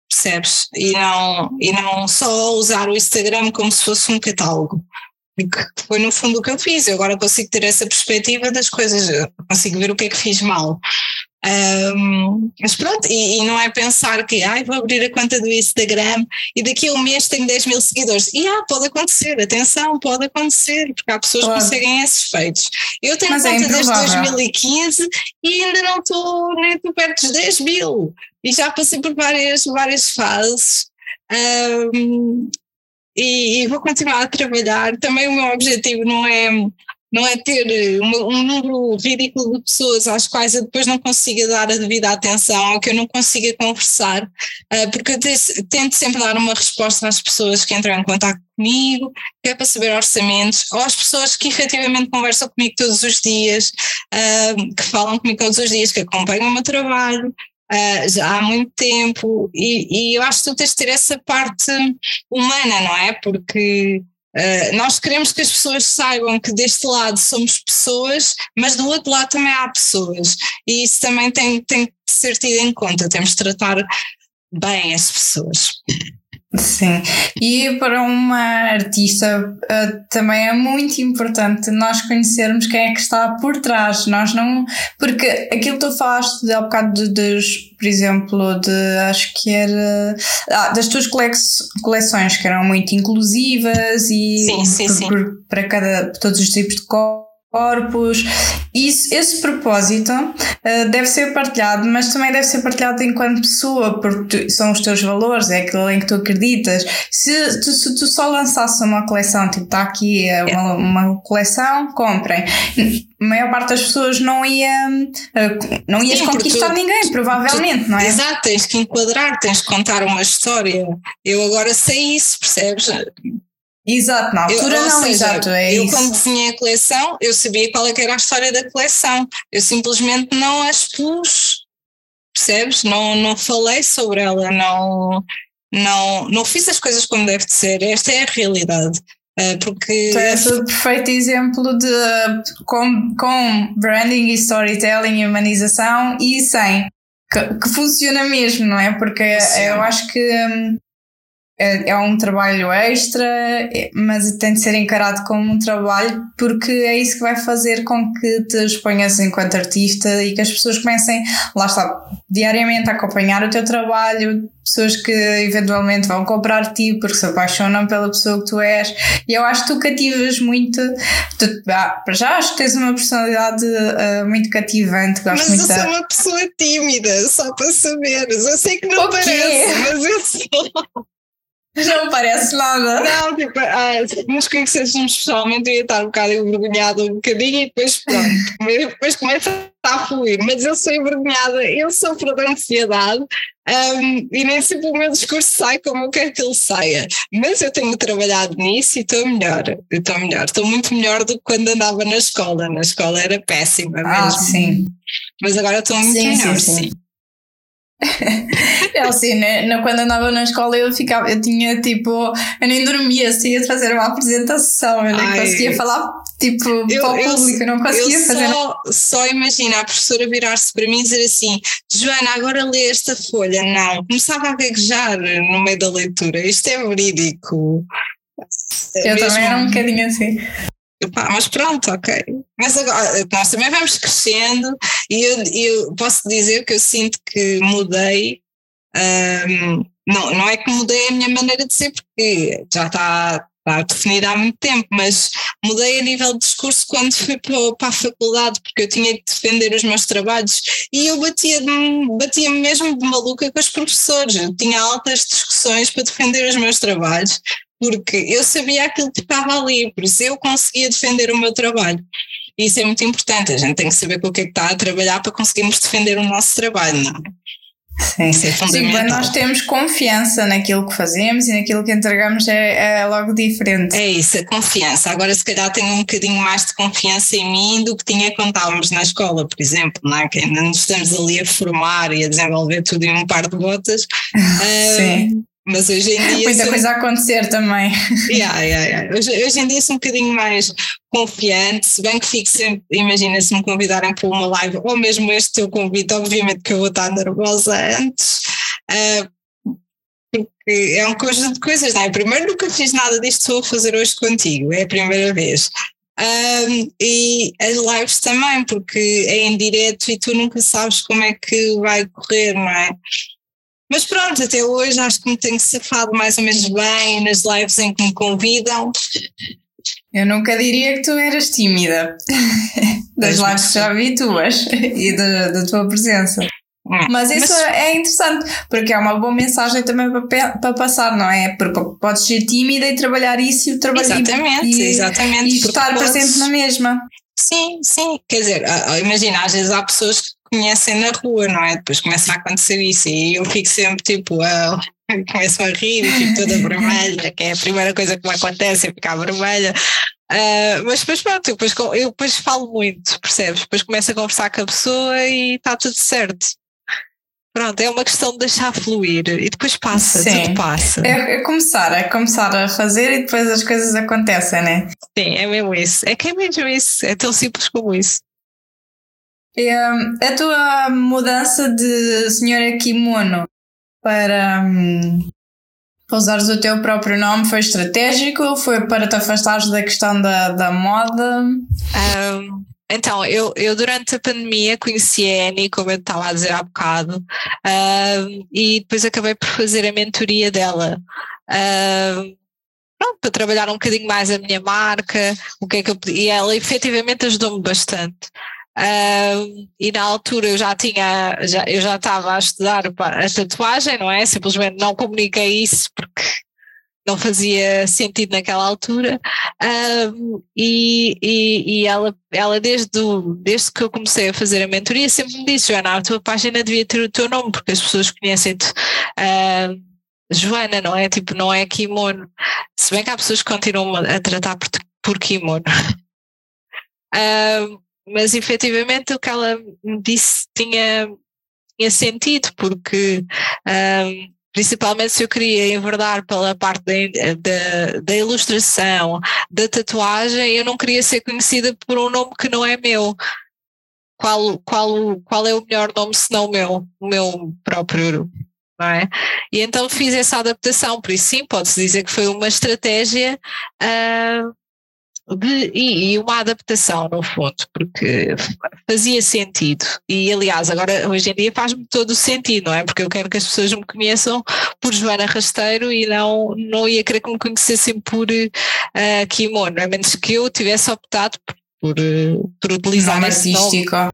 Percebes? E não, e não só usar o Instagram como se fosse um catálogo. Que foi no fundo o que eu fiz. Eu agora consigo ter essa perspectiva das coisas, consigo ver o que é que fiz mal. Um, mas pronto, e, e, não é pensar que ai, vou abrir a conta do Instagram e daqui a um mês tenho 10 mil seguidores. E ah, pode acontecer, atenção, pode acontecer, porque há pessoas claro. que conseguem esses feitos. Eu tenho mas é conta é desde 2015 e ainda não estou nem estou perto dos 10 mil. E já passei por várias, várias fases. Um, e, e vou continuar a trabalhar. Também o meu objetivo não é não é ter uma, um número ridículo de pessoas às quais eu depois não consiga dar a devida atenção ou que eu não consiga conversar, uh, porque eu tento sempre dar uma resposta às pessoas que entram em contato comigo, que é para saber orçamentos, ou às pessoas que efetivamente conversam comigo todos os dias, uh, que falam comigo todos os dias, que acompanham o meu trabalho, Uh, já há muito tempo e, e, eu acho que tu tens de ter essa parte humana, não é? Porque Uh, nós queremos que as pessoas saibam que deste lado somos pessoas, mas do outro lado também há pessoas. E isso também tem, tem que ser tido em conta. Temos de tratar bem as pessoas. Sim, e para uma artista uh, também é muito importante nós conhecermos quem é que está por trás. Nós não. Porque aquilo que tu falaste há bocado de, de, por exemplo, de acho que era. Ah, das tuas coleções que eram muito inclusivas e sim, sim, por, sim. Por, para cada, todos os tipos de cor corpos. Isso, esse propósito uh, deve ser partilhado, mas também deve ser partilhado enquanto pessoa, porque tu, são os teus valores, é aquilo em que tu acreditas. Se tu, se tu só lançasse uma coleção, tipo, está aqui é uma, uma, coleção, comprem. A maior parte das pessoas não ia, uh, não ias Sim, conquistar tu, ninguém, provavelmente, tu, não é? Exato, tens que enquadrar, tens que contar uma história. Eu agora sei isso, percebes? Exato, na altura eu, não, seja, exato, é Eu isso. quando desenhei a coleção, eu sabia qual é era a história da coleção, eu simplesmente não a expus, percebes? Não, não falei sobre ela, não, não, não fiz as coisas como deve de ser, esta é a realidade. Eh, porque tu és o perfeito exemplo de com, com branding e storytelling e humanização e sem que, que funciona mesmo, não é? Porque Sim. eu acho que hum, é, é, um trabalho extra, é, mas tem de ser encarado como um trabalho porque é isso que vai fazer com que te exponhas enquanto artista e que as pessoas comecem, lá está, diariamente a acompanhar o teu trabalho, pessoas que eventualmente vão comprar ti porque se apaixonam pela pessoa que tu és. E eu acho que tu cativas muito. Tu, ah, para já acho que tens uma personalidade uh, muito cativante. Gosto mas muito eu sou uma pessoa tímida, só para saberes. Eu sei que não parece, mas eu sou. Não parece nada. Não, tipo, ah, nos conhecêssemos pessoalmente, eu ia estar um bocado envergonhada um bocadinho e depois pronto, depois começa a fluir. Mas eu sou envergonhada, eu sofro de ansiedade um, e nem sempre o meu discurso sai como eu quero que ele saia. Mas eu tenho trabalhado nisso e estou melhor. Estou melhor. Estou muito melhor do que quando andava na escola. Na escola era péssima ah, mesmo. sim. Mas agora estou muito sim, melhor, sim. sim. É assim, né? quando andava na escola eu ficava, eu tinha tipo, eu nem dormia se ia fazer uma apresentação, eu nem Ai, conseguia falar tipo eu, para o público, eu, não conseguia eu fazer. Só, só imagina a professora virar-se para mim e dizer assim: Joana, agora lê esta folha. Não, começava a gaguejar no meio da leitura, isto é verídico. Eu mesmo... também era um bocadinho assim. Mas pronto, ok. Mas agora, nós também vamos crescendo e eu, eu posso dizer que eu sinto que mudei. Um, não, não é que mudei a minha maneira de ser, porque já está, está definida há muito tempo, mas mudei a nível de discurso quando fui para, para a faculdade, porque eu tinha que defender os meus trabalhos e eu batia-me batia mesmo de maluca com os professores. Eu tinha altas discussões para defender os meus trabalhos, porque eu sabia aquilo que estava ali, por isso eu conseguia defender o meu trabalho. E isso é muito importante, a gente tem que saber com o que é que está a trabalhar para conseguirmos defender o nosso trabalho, não é? Sim, Isso é Sim, quando nós temos confiança naquilo que fazemos e naquilo que entregamos é, é, logo diferente. É isso, a confiança. Agora, se calhar, tenho um bocadinho mais de confiança em mim do que tinha quando estávamos na escola, por exemplo, não é? que ainda nos estamos ali a formar e a desenvolver tudo em um par de botas. Sim. Mas hoje em dia. Muita sou... coisa a acontecer também. Yeah, yeah, yeah. Hoje, hoje em dia sou um bocadinho mais confiante, se bem que fico sempre, imagina se me convidarem para uma live, ou mesmo este teu convite, obviamente que eu vou estar nervosa antes, uh, porque é um conjunto de coisas, não é? Primeiro nunca fiz nada disto que vou fazer hoje contigo, é a primeira vez. Um, e as lives também, porque é em direto e tu nunca sabes como é que vai correr, não é? Mas pronto, até hoje acho que me tenho safado mais ou menos bem nas lives em que me convidam. Eu nunca diria que tu eras tímida. Das lives que já vi tuas e da, da tua presença. Hum, mas isso mas... é interessante, porque é uma boa mensagem também para, para passar, não é? Porque podes ser tímida e trabalhar isso e trabalhar exatamente, e, exatamente, e estar podes... presente na mesma. Sim, sim, quer dizer, imagina, às vezes há pessoas que conhecem na rua, não é? Depois começa a acontecer isso e eu fico sempre tipo, uh, começo a rir e fico toda vermelha, que é a primeira coisa que me acontece, é ficar vermelha. Uh, mas depois pronto, depois, eu depois falo muito, percebes? Depois começo a conversar com a pessoa e está tudo certo. Pronto, é uma questão de deixar fluir e depois passa, Sim. tudo passa. É, é, começar, é começar a fazer e depois as coisas acontecem, né? Sim, é mesmo isso. É que é mesmo isso, é tão simples como isso. Um, a tua mudança de senhora kimono para, um, para usares o teu próprio nome foi estratégico? Foi para te afastares da questão da, da moda? Um, então, eu, eu durante a pandemia conheci a Annie, como eu estava a dizer há bocado, e depois acabei por fazer a mentoria dela. pronto, para trabalhar um bocadinho mais a minha marca, o que é que eu e ela efetivamente ajudou-me bastante. Uh, e na altura eu já tinha, já, eu já estava a estudar a tatuagem, não é? Simplesmente não comuniquei isso porque não fazia sentido naquela altura. E, e, e, ela, ela desde, desde que eu comecei a fazer a mentoria, sempre me disse: Joana, a tua página devia ter o teu nome, porque as pessoas conhecem-te. Uh, Joana, não é? Tipo, não é kimono. Se bem que há pessoas que continuam a tratar por, por kimono. mas efetivamente o que ela me disse tinha, tinha sentido, porque um, principalmente se eu queria enverdar pela parte da, da, da, ilustração, da tatuagem, eu não queria ser conhecida por um nome que não é meu. Qual, qual, qual é o melhor nome se não o meu, o meu próprio? Não é? E então fiz essa adaptação, por isso sim, pode-se dizer que foi uma estratégia uh, de, e, e, uma adaptação, no fundo, porque fazia sentido. E, aliás, agora, hoje em dia faz-me todo o sentido, não é? Porque eu quero que as pessoas me conheçam por Joana Rasteiro e não, não ia querer que me conhecessem por uh, kimono, a menos que eu tivesse optado por, por, por utilizar nome esse artístico. Nome.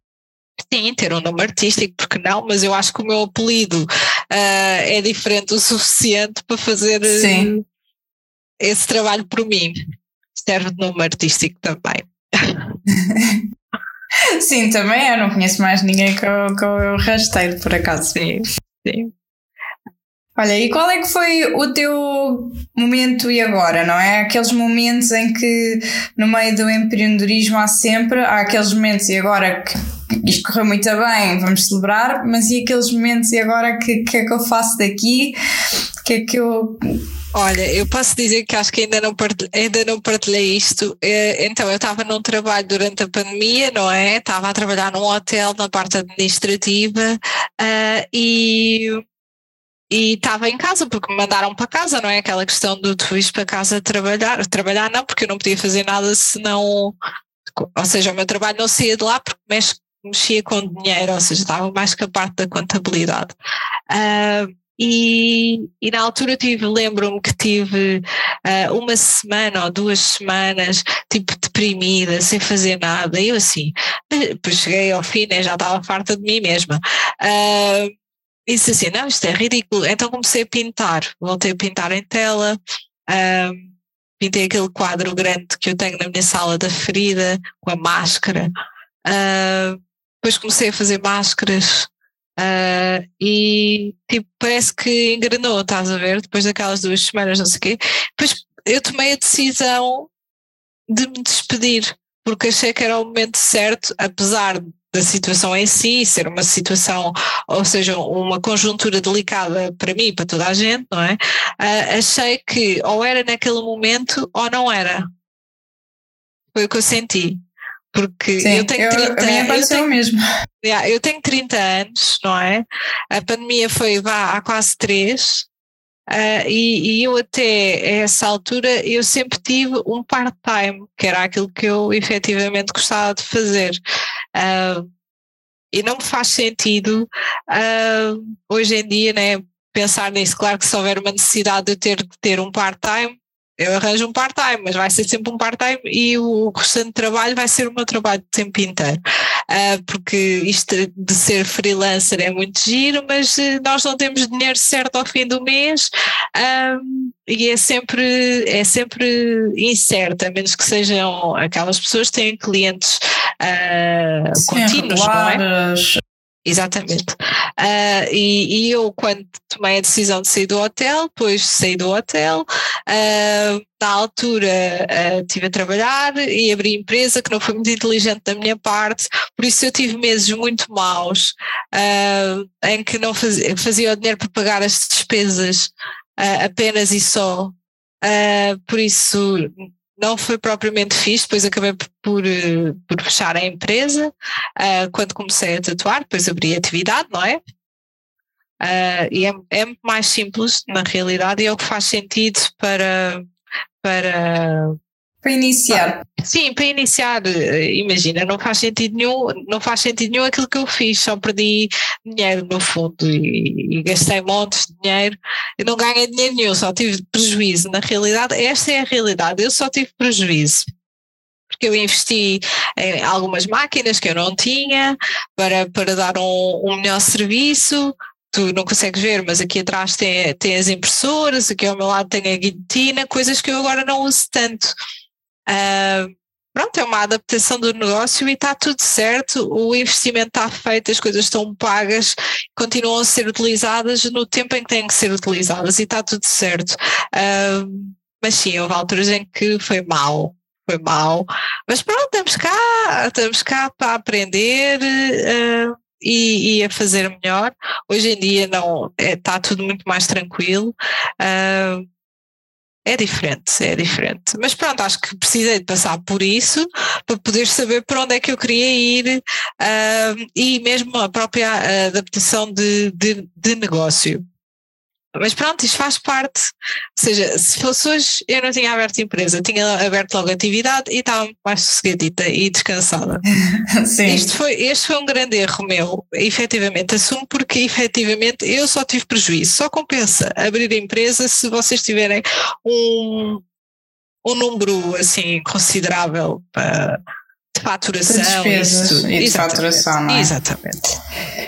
Sim, ter um nome artístico, porque não? Mas eu acho que o meu apelido uh, é diferente o suficiente para fazer uh, esse trabalho por mim serve de nome artístico também. sim, também eu não conheço mais ninguém que eu, que eu rasteiro, por acaso. Sim, sim. Olha, e qual é que foi o teu momento e agora, não é? Aqueles momentos em que no meio do empreendedorismo há sempre, há aqueles momentos e agora que isto correu muito bem, vamos celebrar, mas e aqueles momentos e agora que, que é que eu faço daqui? Que é que eu Olha, eu posso dizer que acho que ainda não partilhei, ainda não partilhei isto. Eh, então, eu estava num trabalho durante a pandemia, não é? Estava a trabalhar num hotel na parte administrativa uh, e e estava em casa porque me mandaram para casa, não é? Aquela questão do tu ires para casa trabalhar. Trabalhar não, porque eu não podia fazer nada se não. Ou seja, o meu trabalho não saía de lá porque mexia com dinheiro, ou seja, estava mais que a parte da contabilidade. Uh, e, e, na altura tive, lembro-me que tive uh, uma semana ou duas semanas tipo deprimida, sem fazer nada, e eu assim, depois cheguei ao fim, né, já estava farta de mim mesma. Uh, disse assim, não, isto é ridículo. Então comecei a pintar, voltei a pintar em tela, uh, pintei aquele quadro grande que eu tenho na minha sala da ferida, com a máscara. depois comecei a fazer máscaras, Uh, e tipo, parece que engrenou, estás a ver? Depois daquelas duas semanas, não sei o quê. Depois eu tomei a decisão de me despedir, porque achei que era o momento certo, apesar da situação em si ser uma situação, ou seja, uma conjuntura delicada para mim e para toda a gente, não é? Uh, achei que ou era naquele momento ou não era. Foi o que eu senti. Porque Sim, eu tenho 30 anos. Eu tenho, mesmo. Yeah, eu tenho 30 anos, não é? A pandemia foi vá, há quase 3. Uh, e, e, eu até essa altura eu sempre tive um part-time, que era aquilo que eu efetivamente gostava de fazer. Uh, e não me faz sentido uh, hoje em dia né, pensar nisso. Claro que se houver uma necessidade de eu ter que ter um part-time, eu arranjo um part-time, mas vai ser sempre um part-time e o restante trabalho vai ser o meu trabalho de tempo inteiro. Uh, porque isto de ser freelancer é muito giro, mas uh, nós não temos dinheiro certo ao fim do mês um, e é sempre, é sempre incerto, a menos que sejam aquelas pessoas que têm clientes uh, Sim, contínuos, não é? Exatamente. Uh, e, e, eu, quando tomei a decisão de sair do hotel, depois saí do hotel, uh, na altura uh, estive a trabalhar e abri empresa, que não foi muito inteligente da minha parte, por isso eu tive meses muito maus, em que não fazia, fazia o dinheiro para pagar as despesas apenas e só. por isso não foi propriamente fixe, depois acabei por, eh, por fechar a empresa uh, quando comecei a tatuar, depois abri a atividade, não é? Uh, e é, é muito mais simples na realidade e é o que faz sentido para, para para iniciar. Sim, para iniciar, eh, imagina, não faz sentido nenhum, não faz sentido nenhum aquilo que eu fiz, só perdi dinheiro no fundo e, e gastei montes de dinheiro e não ganhei dinheiro nenhum, só tive prejuízo. Na realidade, esta é a realidade, eu só tive prejuízo porque eu investi em algumas máquinas que eu não tinha para, para dar um, um melhor serviço. Tu não consegues ver, mas aqui atrás tem, tem as impressoras, aqui ao meu lado tem a guilhotina, coisas que eu agora não uso tanto. Uh, pronto, é uma adaptação do negócio e está tudo certo, o investimento está feito, as coisas estão pagas, continuam a ser utilizadas no tempo em que têm que ser utilizadas e está tudo certo. Uh, mas sim, houve alturas em que foi mal, foi mal. Mas pronto, estamos cá, estamos cá para aprender uh, e, e, a fazer melhor. Hoje em dia não está é, tudo muito mais tranquilo. Uh, é diferente, é diferente. Mas pronto, acho que precisei de passar por isso para poder saber para onde é que eu queria ir uh, e mesmo a própria adaptação de, de, de negócio. Mas pronto, isto faz parte. Ou seja, se fosse hoje, eu não tinha aberto empresa, tinha aberto logo atividade e estava mais sossegadita e descansada. Sim. Isto foi, este foi um grande erro meu, efetivamente. Assumo porque efetivamente eu só tive prejuízo. Só compensa abrir a empresa se vocês tiverem um, um número assim considerável para faturação. De despesas e de faturação, não é? Exatamente.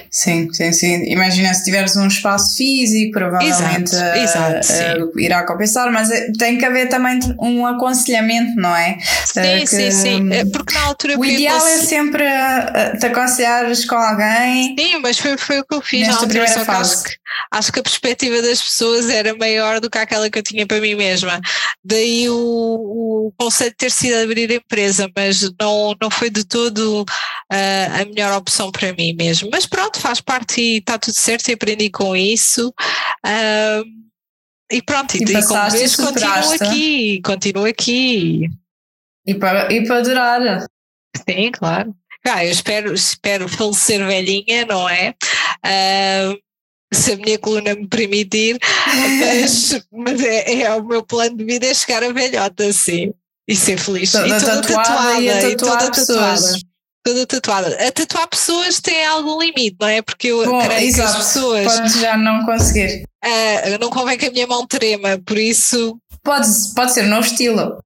Sim, sim, sim. Imagina se tiveres um espaço físico, provavelmente exato, exato, uh, irá compensar, mas eh, tem que haver também um aconselhamento, não é? Sim, uh, que, sim, sim. Porque na altura. O ideal é sempre uh, te aconselhares com alguém. Sim, mas foi, foi o que eu fiz na altura, só fase. que, acho que a perspectiva das pessoas era maior do que aquela que eu tinha para mim mesma. Daí o, o conceito de ter sido abrir a empresa, mas não, não foi de todo a melhor opção para mim mesmo. Mas pronto, faz parte e está tudo certo e aprendi com isso. Uh, e pronto, e, e, e como vês, continuo aqui, continuo aqui. E para, e para durar. Sim, claro. Ah, eu espero, espero falecer velhinha, não é? Uh, se a minha coluna me permitir, mas, mas é, é, o meu plano de vida é chegar a velhota, assim, e ser feliz. Toda e toda tatuada, tatuada, e, e toda tatuada. Toda tatuada. A tatuar pessoas tem algum limite, não é? Porque eu Bom, creio exato. que as pessoas. Pode já não conseguir. Uh, não convém que a minha mão trema, por isso. Pode, pode ser no estilo.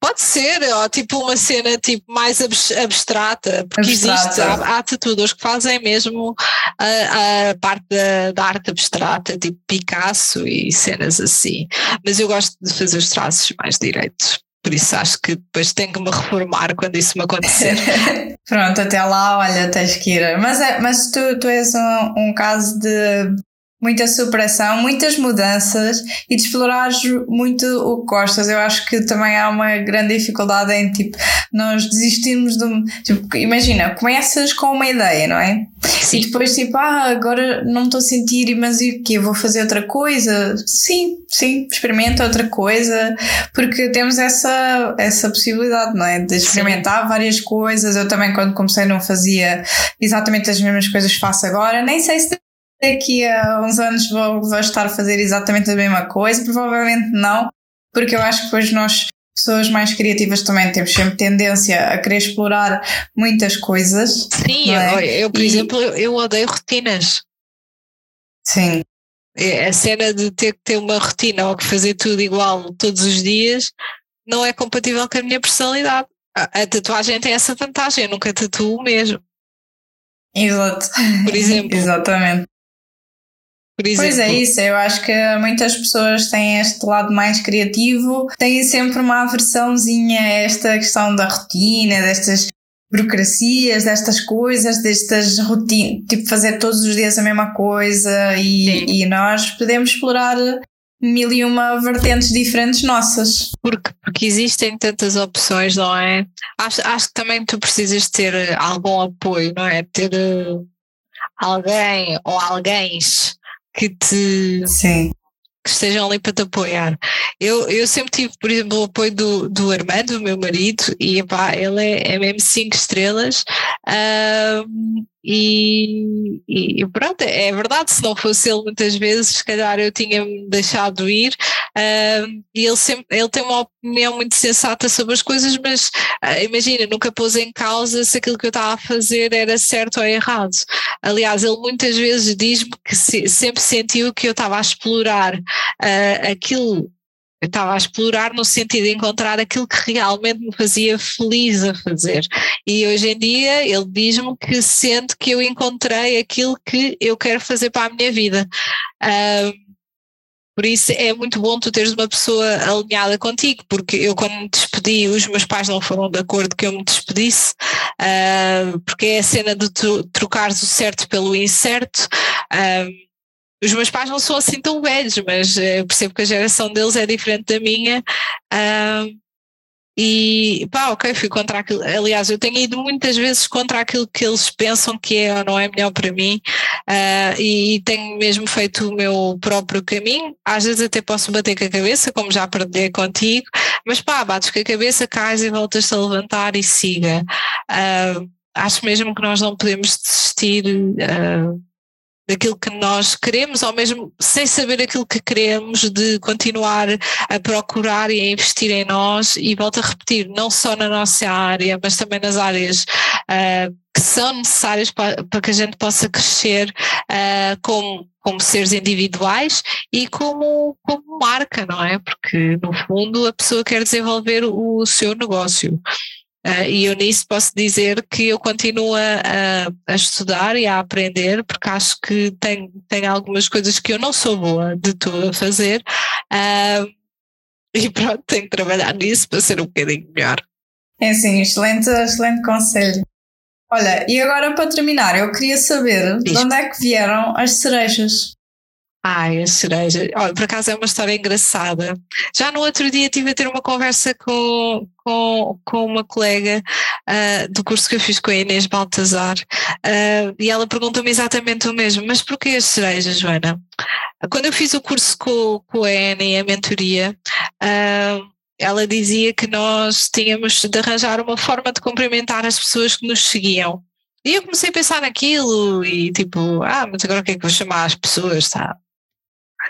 Pode ser, ó, tipo uma cena tipo mais abstrata, porque abstrata. existe, há, há tatuadores que fazem mesmo a, a parte da, da, arte abstrata, tipo Picasso e cenas assim. Mas eu gosto de fazer os traços mais direitos. Por isso acho que depois tenho que me reformar quando isso me acontecer. Pronto, até lá, olha, tens que ir. Mas, é, mas tu, tu és um, um caso de muita superação, muitas mudanças e de explorares muito o que gostas. Eu acho que também há uma grande dificuldade em tipo, nós desistimos de um. Tipo, imagina, começas com uma ideia, não é? Sim. E depois tipo, ah, agora não estou a sentir, mas e o quê? Vou fazer outra coisa? Sim, sim, experimenta outra coisa, porque temos essa, essa possibilidade, não é? De experimentar sim. várias coisas. Eu também, quando comecei, não fazia exatamente as mesmas coisas que faço agora, nem sei se daqui a uns anos vou, vou estar a fazer exatamente a mesma coisa? Provavelmente não, porque eu acho que depois nós, pessoas mais criativas, também temos sempre tendência a querer explorar muitas coisas. Sim, é? eu, eu, por e, exemplo, eu, eu odeio rotinas. Sim. É, a cena de ter que ter uma rotina ou que fazer tudo igual todos os dias não é compatível com a minha personalidade. A, a tatuagem tem essa vantagem, eu nunca tatuo mesmo. Exato. Por exemplo. Exatamente. Pois é isso, eu acho que muitas pessoas têm este lado mais criativo, têm sempre uma aversãozinha a esta questão da rotina, destas burocracias, destas coisas, destas rotinas, tipo fazer todos os dias a mesma coisa e, e nós podemos explorar mil e uma vertentes diferentes nossas. Porque, porque existem tantas opções, não é? Acho, acho que também tu precisas ter algum apoio, não é? Ter uh, alguém ou alguém que te Sim. que estejam ali para te apoiar. Eu, eu sempre tive, por exemplo, o apoio do, do Armando, meu marido, e pá, ele é, é mesmo cinco estrelas. E, e, pronto, é verdade, se não fosse ele muitas vezes, se calhar eu tinha-me deixado ir. Uh, e ele, sempre, ele tem uma opinião muito sensata sobre as coisas, mas uh, imagina, nunca pôs em causa se aquilo que eu estava a fazer era certo ou errado. Aliás, ele muitas vezes diz-me que se, sempre sentiu que eu estava a explorar uh, aquilo eu estava a explorar no sentido de encontrar aquilo que realmente me fazia feliz a fazer. E hoje em dia ele diz-me que sente que eu encontrei aquilo que eu quero fazer para a minha vida. Uh, por isso é muito bom tu teres uma pessoa alinhada contigo, porque eu quando me despedi, os meus pais não foram de acordo que eu me despedisse, uh, porque é a cena de tu trocares o certo pelo incerto. Uh, os meus pais não são assim tão velhos, mas eu percebo que a geração deles é diferente da minha. E pá, ok, fui contra aquilo. Aliás, eu tenho ido muitas vezes contra aquilo que eles pensam que é ou não é melhor para mim, uh, e tenho mesmo feito o meu próprio caminho. Às vezes até posso bater com a cabeça, como já aprendi contigo, mas pá, bates com a cabeça, cais e voltas a levantar e siga. Uh, acho mesmo que nós não podemos desistir. Uh, daquilo que nós queremos, ou mesmo sem saber aquilo que queremos, de continuar a procurar e a investir em nós, e volto a repetir, não só na nossa área, mas também nas áreas uh, que são necessárias para, para, que a gente possa crescer uh, como, como seres individuais e como, como marca, não é? Porque no fundo a pessoa quer desenvolver o seu negócio. Uh, e eu nisso posso dizer que eu continuo a, a, estudar e a aprender, porque acho que tem, tem algumas coisas que eu não sou boa de tudo a fazer. Uh, e pronto, tenho que trabalhar nisso para ser um bocadinho melhor. É sim, excelente, excelente conselho. Olha, e agora para terminar, eu queria saber Diz. de onde é que vieram as cerejas. Ai, a cereja. Olha, por acaso é uma história engraçada. Já no outro dia tive a ter uma conversa com, com, com uma colega uh, do curso que eu fiz com a Inês Baltazar uh, e ela perguntou-me exatamente o mesmo. Mas porquê as cerejas, Joana? Quando eu fiz o curso com, com a Ana e a mentoria, uh, ela dizia que nós tínhamos de arranjar uma forma de cumprimentar as pessoas que nos seguiam. E eu comecei a pensar naquilo e tipo, ah, mas agora o que é que vou chamar as pessoas, sabe?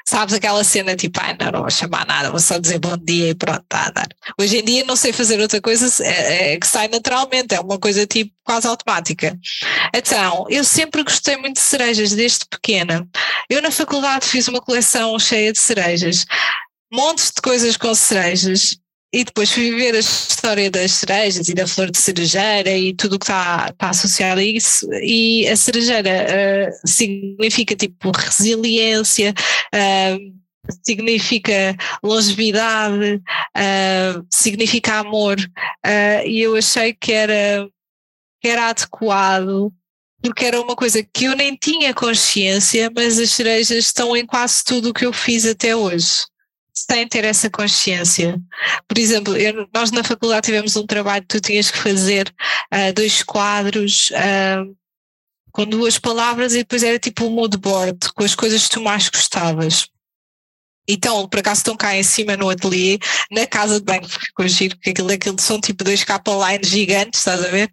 Sabes aquela cena tipo, ai, não, não vou chamar nada, vou só dizer bom dia e pronto, está a dar. Hoje em dia não sei fazer outra coisa é, é, que sai naturalmente, é uma coisa tipo quase automática. Então, eu sempre gostei muito de cerejas desde pequena. Eu na faculdade fiz uma coleção cheia de cerejas, montes de coisas com cerejas e depois fui ver a história das cerejas e da flor de cerejeira e tudo o que está, está associado a isso. E a cerejeira uh, significa tipo resiliência, uh, significa longevidade, uh, significa amor. e eu achei que era, que era adequado porque era uma coisa que eu nem tinha consciência, mas as cerejas estão em quase tudo o que eu fiz até hoje sem ter essa consciência. Por exemplo, eu, nós na faculdade tivemos um trabalho que tu tinhas que fazer uh, dois quadros uh, com duas palavras e depois era tipo um mood board com as coisas que tu mais gostavas. Então, por acaso estão cá em cima no ateliê, na casa de banho, ficou giro, porque aquilo, aquilo são tipo dois capa lines gigantes, estás a ver?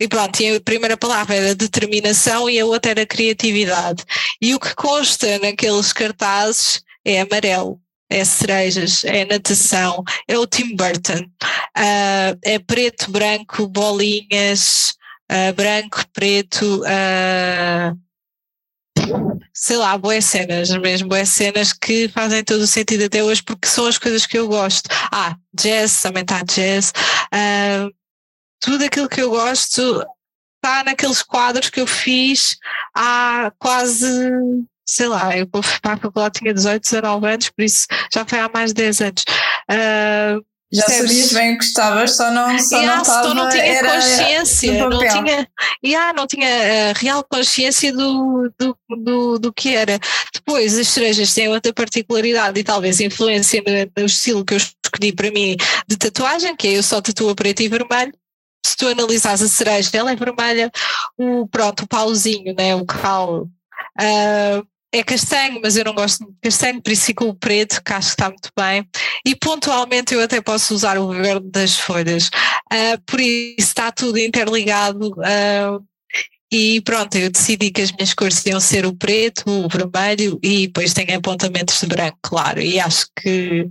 E pronto, e a primeira palavra era determinação e a outra era criatividade. E o que consta naqueles cartazes é amarelo é cerejas, é natação, é o Tim Burton, uh, é preto, branco, bolinhas, uh, branco, preto, uh, sei lá, boas cenas mesmo, boas cenas que fazem todo o sentido até hoje porque são as coisas que eu gosto. Ah, jazz, também está jazz. tudo aquilo que eu gosto está naqueles quadros que eu fiz há quase sei lá, eu para a faculdade tinha 18, 19 anos, por isso já foi há mais de 10 anos. Uh, já sabias bem o que estavas, só não, só yeah, não estava, não tinha consciência, não tinha, yeah, não tinha uh, real consciência do, do, do, do, que era. Depois as cerejas têm outra particularidade e talvez influência no, no estilo que eu escolhi para mim de tatuagem, que é eu só tatuo preto e vermelho, se tu analisares a cereja, ela é vermelha, o, pronto, o pauzinho, né, o cal, uh, é castanho, mas eu não gosto de castanho, por isso fica o preto, que acho que está muito bem. E pontualmente eu até posso usar o verde das folhas. Uh, por isso está tudo interligado. Uh, e pronto, eu decidi que as minhas cores iam ser o preto, o vermelho e depois tenho apontamentos de branco, claro. E acho que,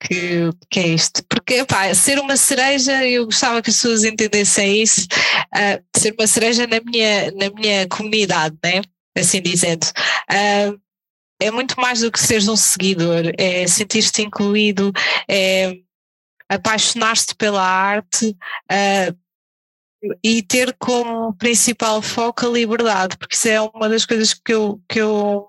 que, que, é isto. Porque, pá, ser uma cereja, eu gostava que as pessoas entendessem isso, uh, ser uma cereja na minha, na minha comunidade, né? Assim dizendo. Uh, é muito mais do que seres um seguidor, é sentir-te incluído, é apaixonar-te pela arte uh, e ter como principal foco a liberdade, porque isso é uma das coisas que eu, que eu,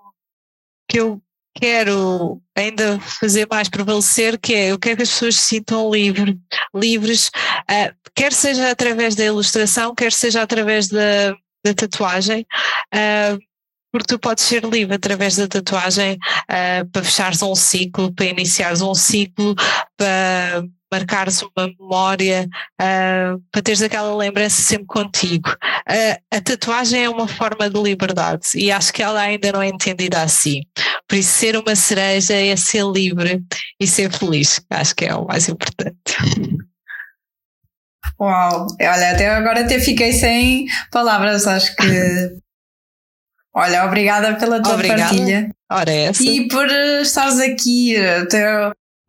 que eu quero ainda fazer mais prevalecer, que é eu quero que as pessoas se sintam livre, livres, uh, quer seja através da ilustração, quer seja através da, da tatuagem. Uh, porque tu podes ser livre através da tatuagem uh, para fechares um ciclo, para iniciares um ciclo, para marcares uma memória, uh, para teres aquela lembrança sempre contigo. Uh, a tatuagem é uma forma de liberdade e acho que ela ainda não é entendida assim. Por isso, ser uma cereja é ser livre e ser feliz. Acho que é o mais importante. Uau, olha, até agora até fiquei sem palavras, acho que Olha, obrigada pela tua obrigada. partilha. Ora, é essa. E por eh, estares aqui.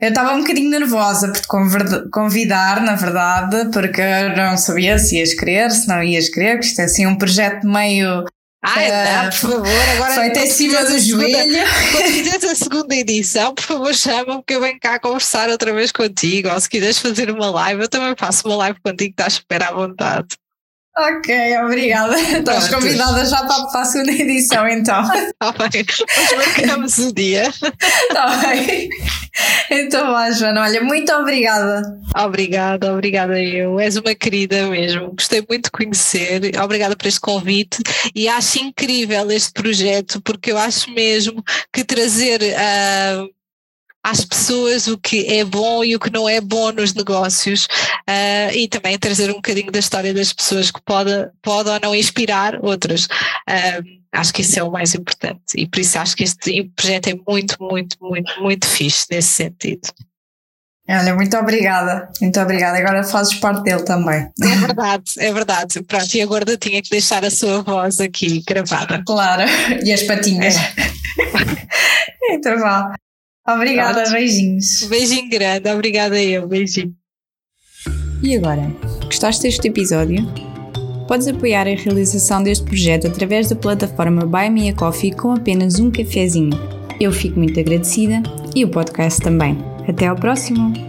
Eu estava um bocadinho nervosa por te convidar, na verdade, porque eu não sabia se ias querer, se não ias querer, porque isto é assim um projeto meio Ai, uh, por favor, agora feito em cima do joelho. Quando fizeres a segunda edição, por favor, chama-me que eu venho cá conversar outra vez contigo. Ou se quiseres fazer uma live, eu também faço uma live contigo, estás super à vontade. Ok, obrigada. Estás convidada já para, a segunda edição, então. Está bem, mas marcamos o dia. Está bem. Então vá, Joana, olha, muito obrigada. Obrigada, obrigada eu. És uma querida mesmo. Gostei muito de conhecer. Obrigada por este convite e acho incrível este projeto porque eu acho mesmo que trazer. Uh, às pessoas o que é bom e o que não é bom nos negócios uh, e também trazer um bocadinho da história das pessoas que pode, pode ou não inspirar outras. Uh, acho que isso é o mais importante e por isso acho que este projeto é muito, muito, muito, muito fixe nesse sentido. Olha, muito obrigada, muito obrigada. Agora fazes parte dele também. É verdade, é verdade. Pronto, e agora tinha que deixar a sua voz aqui gravada. Claro, e as patinhas. É. então vá. Obrigada, Pronto. beijinhos. Beijinho grande, obrigada eu, beijinho. E agora, gostaste deste episódio? Podes apoiar a realização deste projeto através da plataforma Buy Me a Coffee com apenas um cafezinho. Eu fico muito agradecida e o podcast também. Até ao próximo!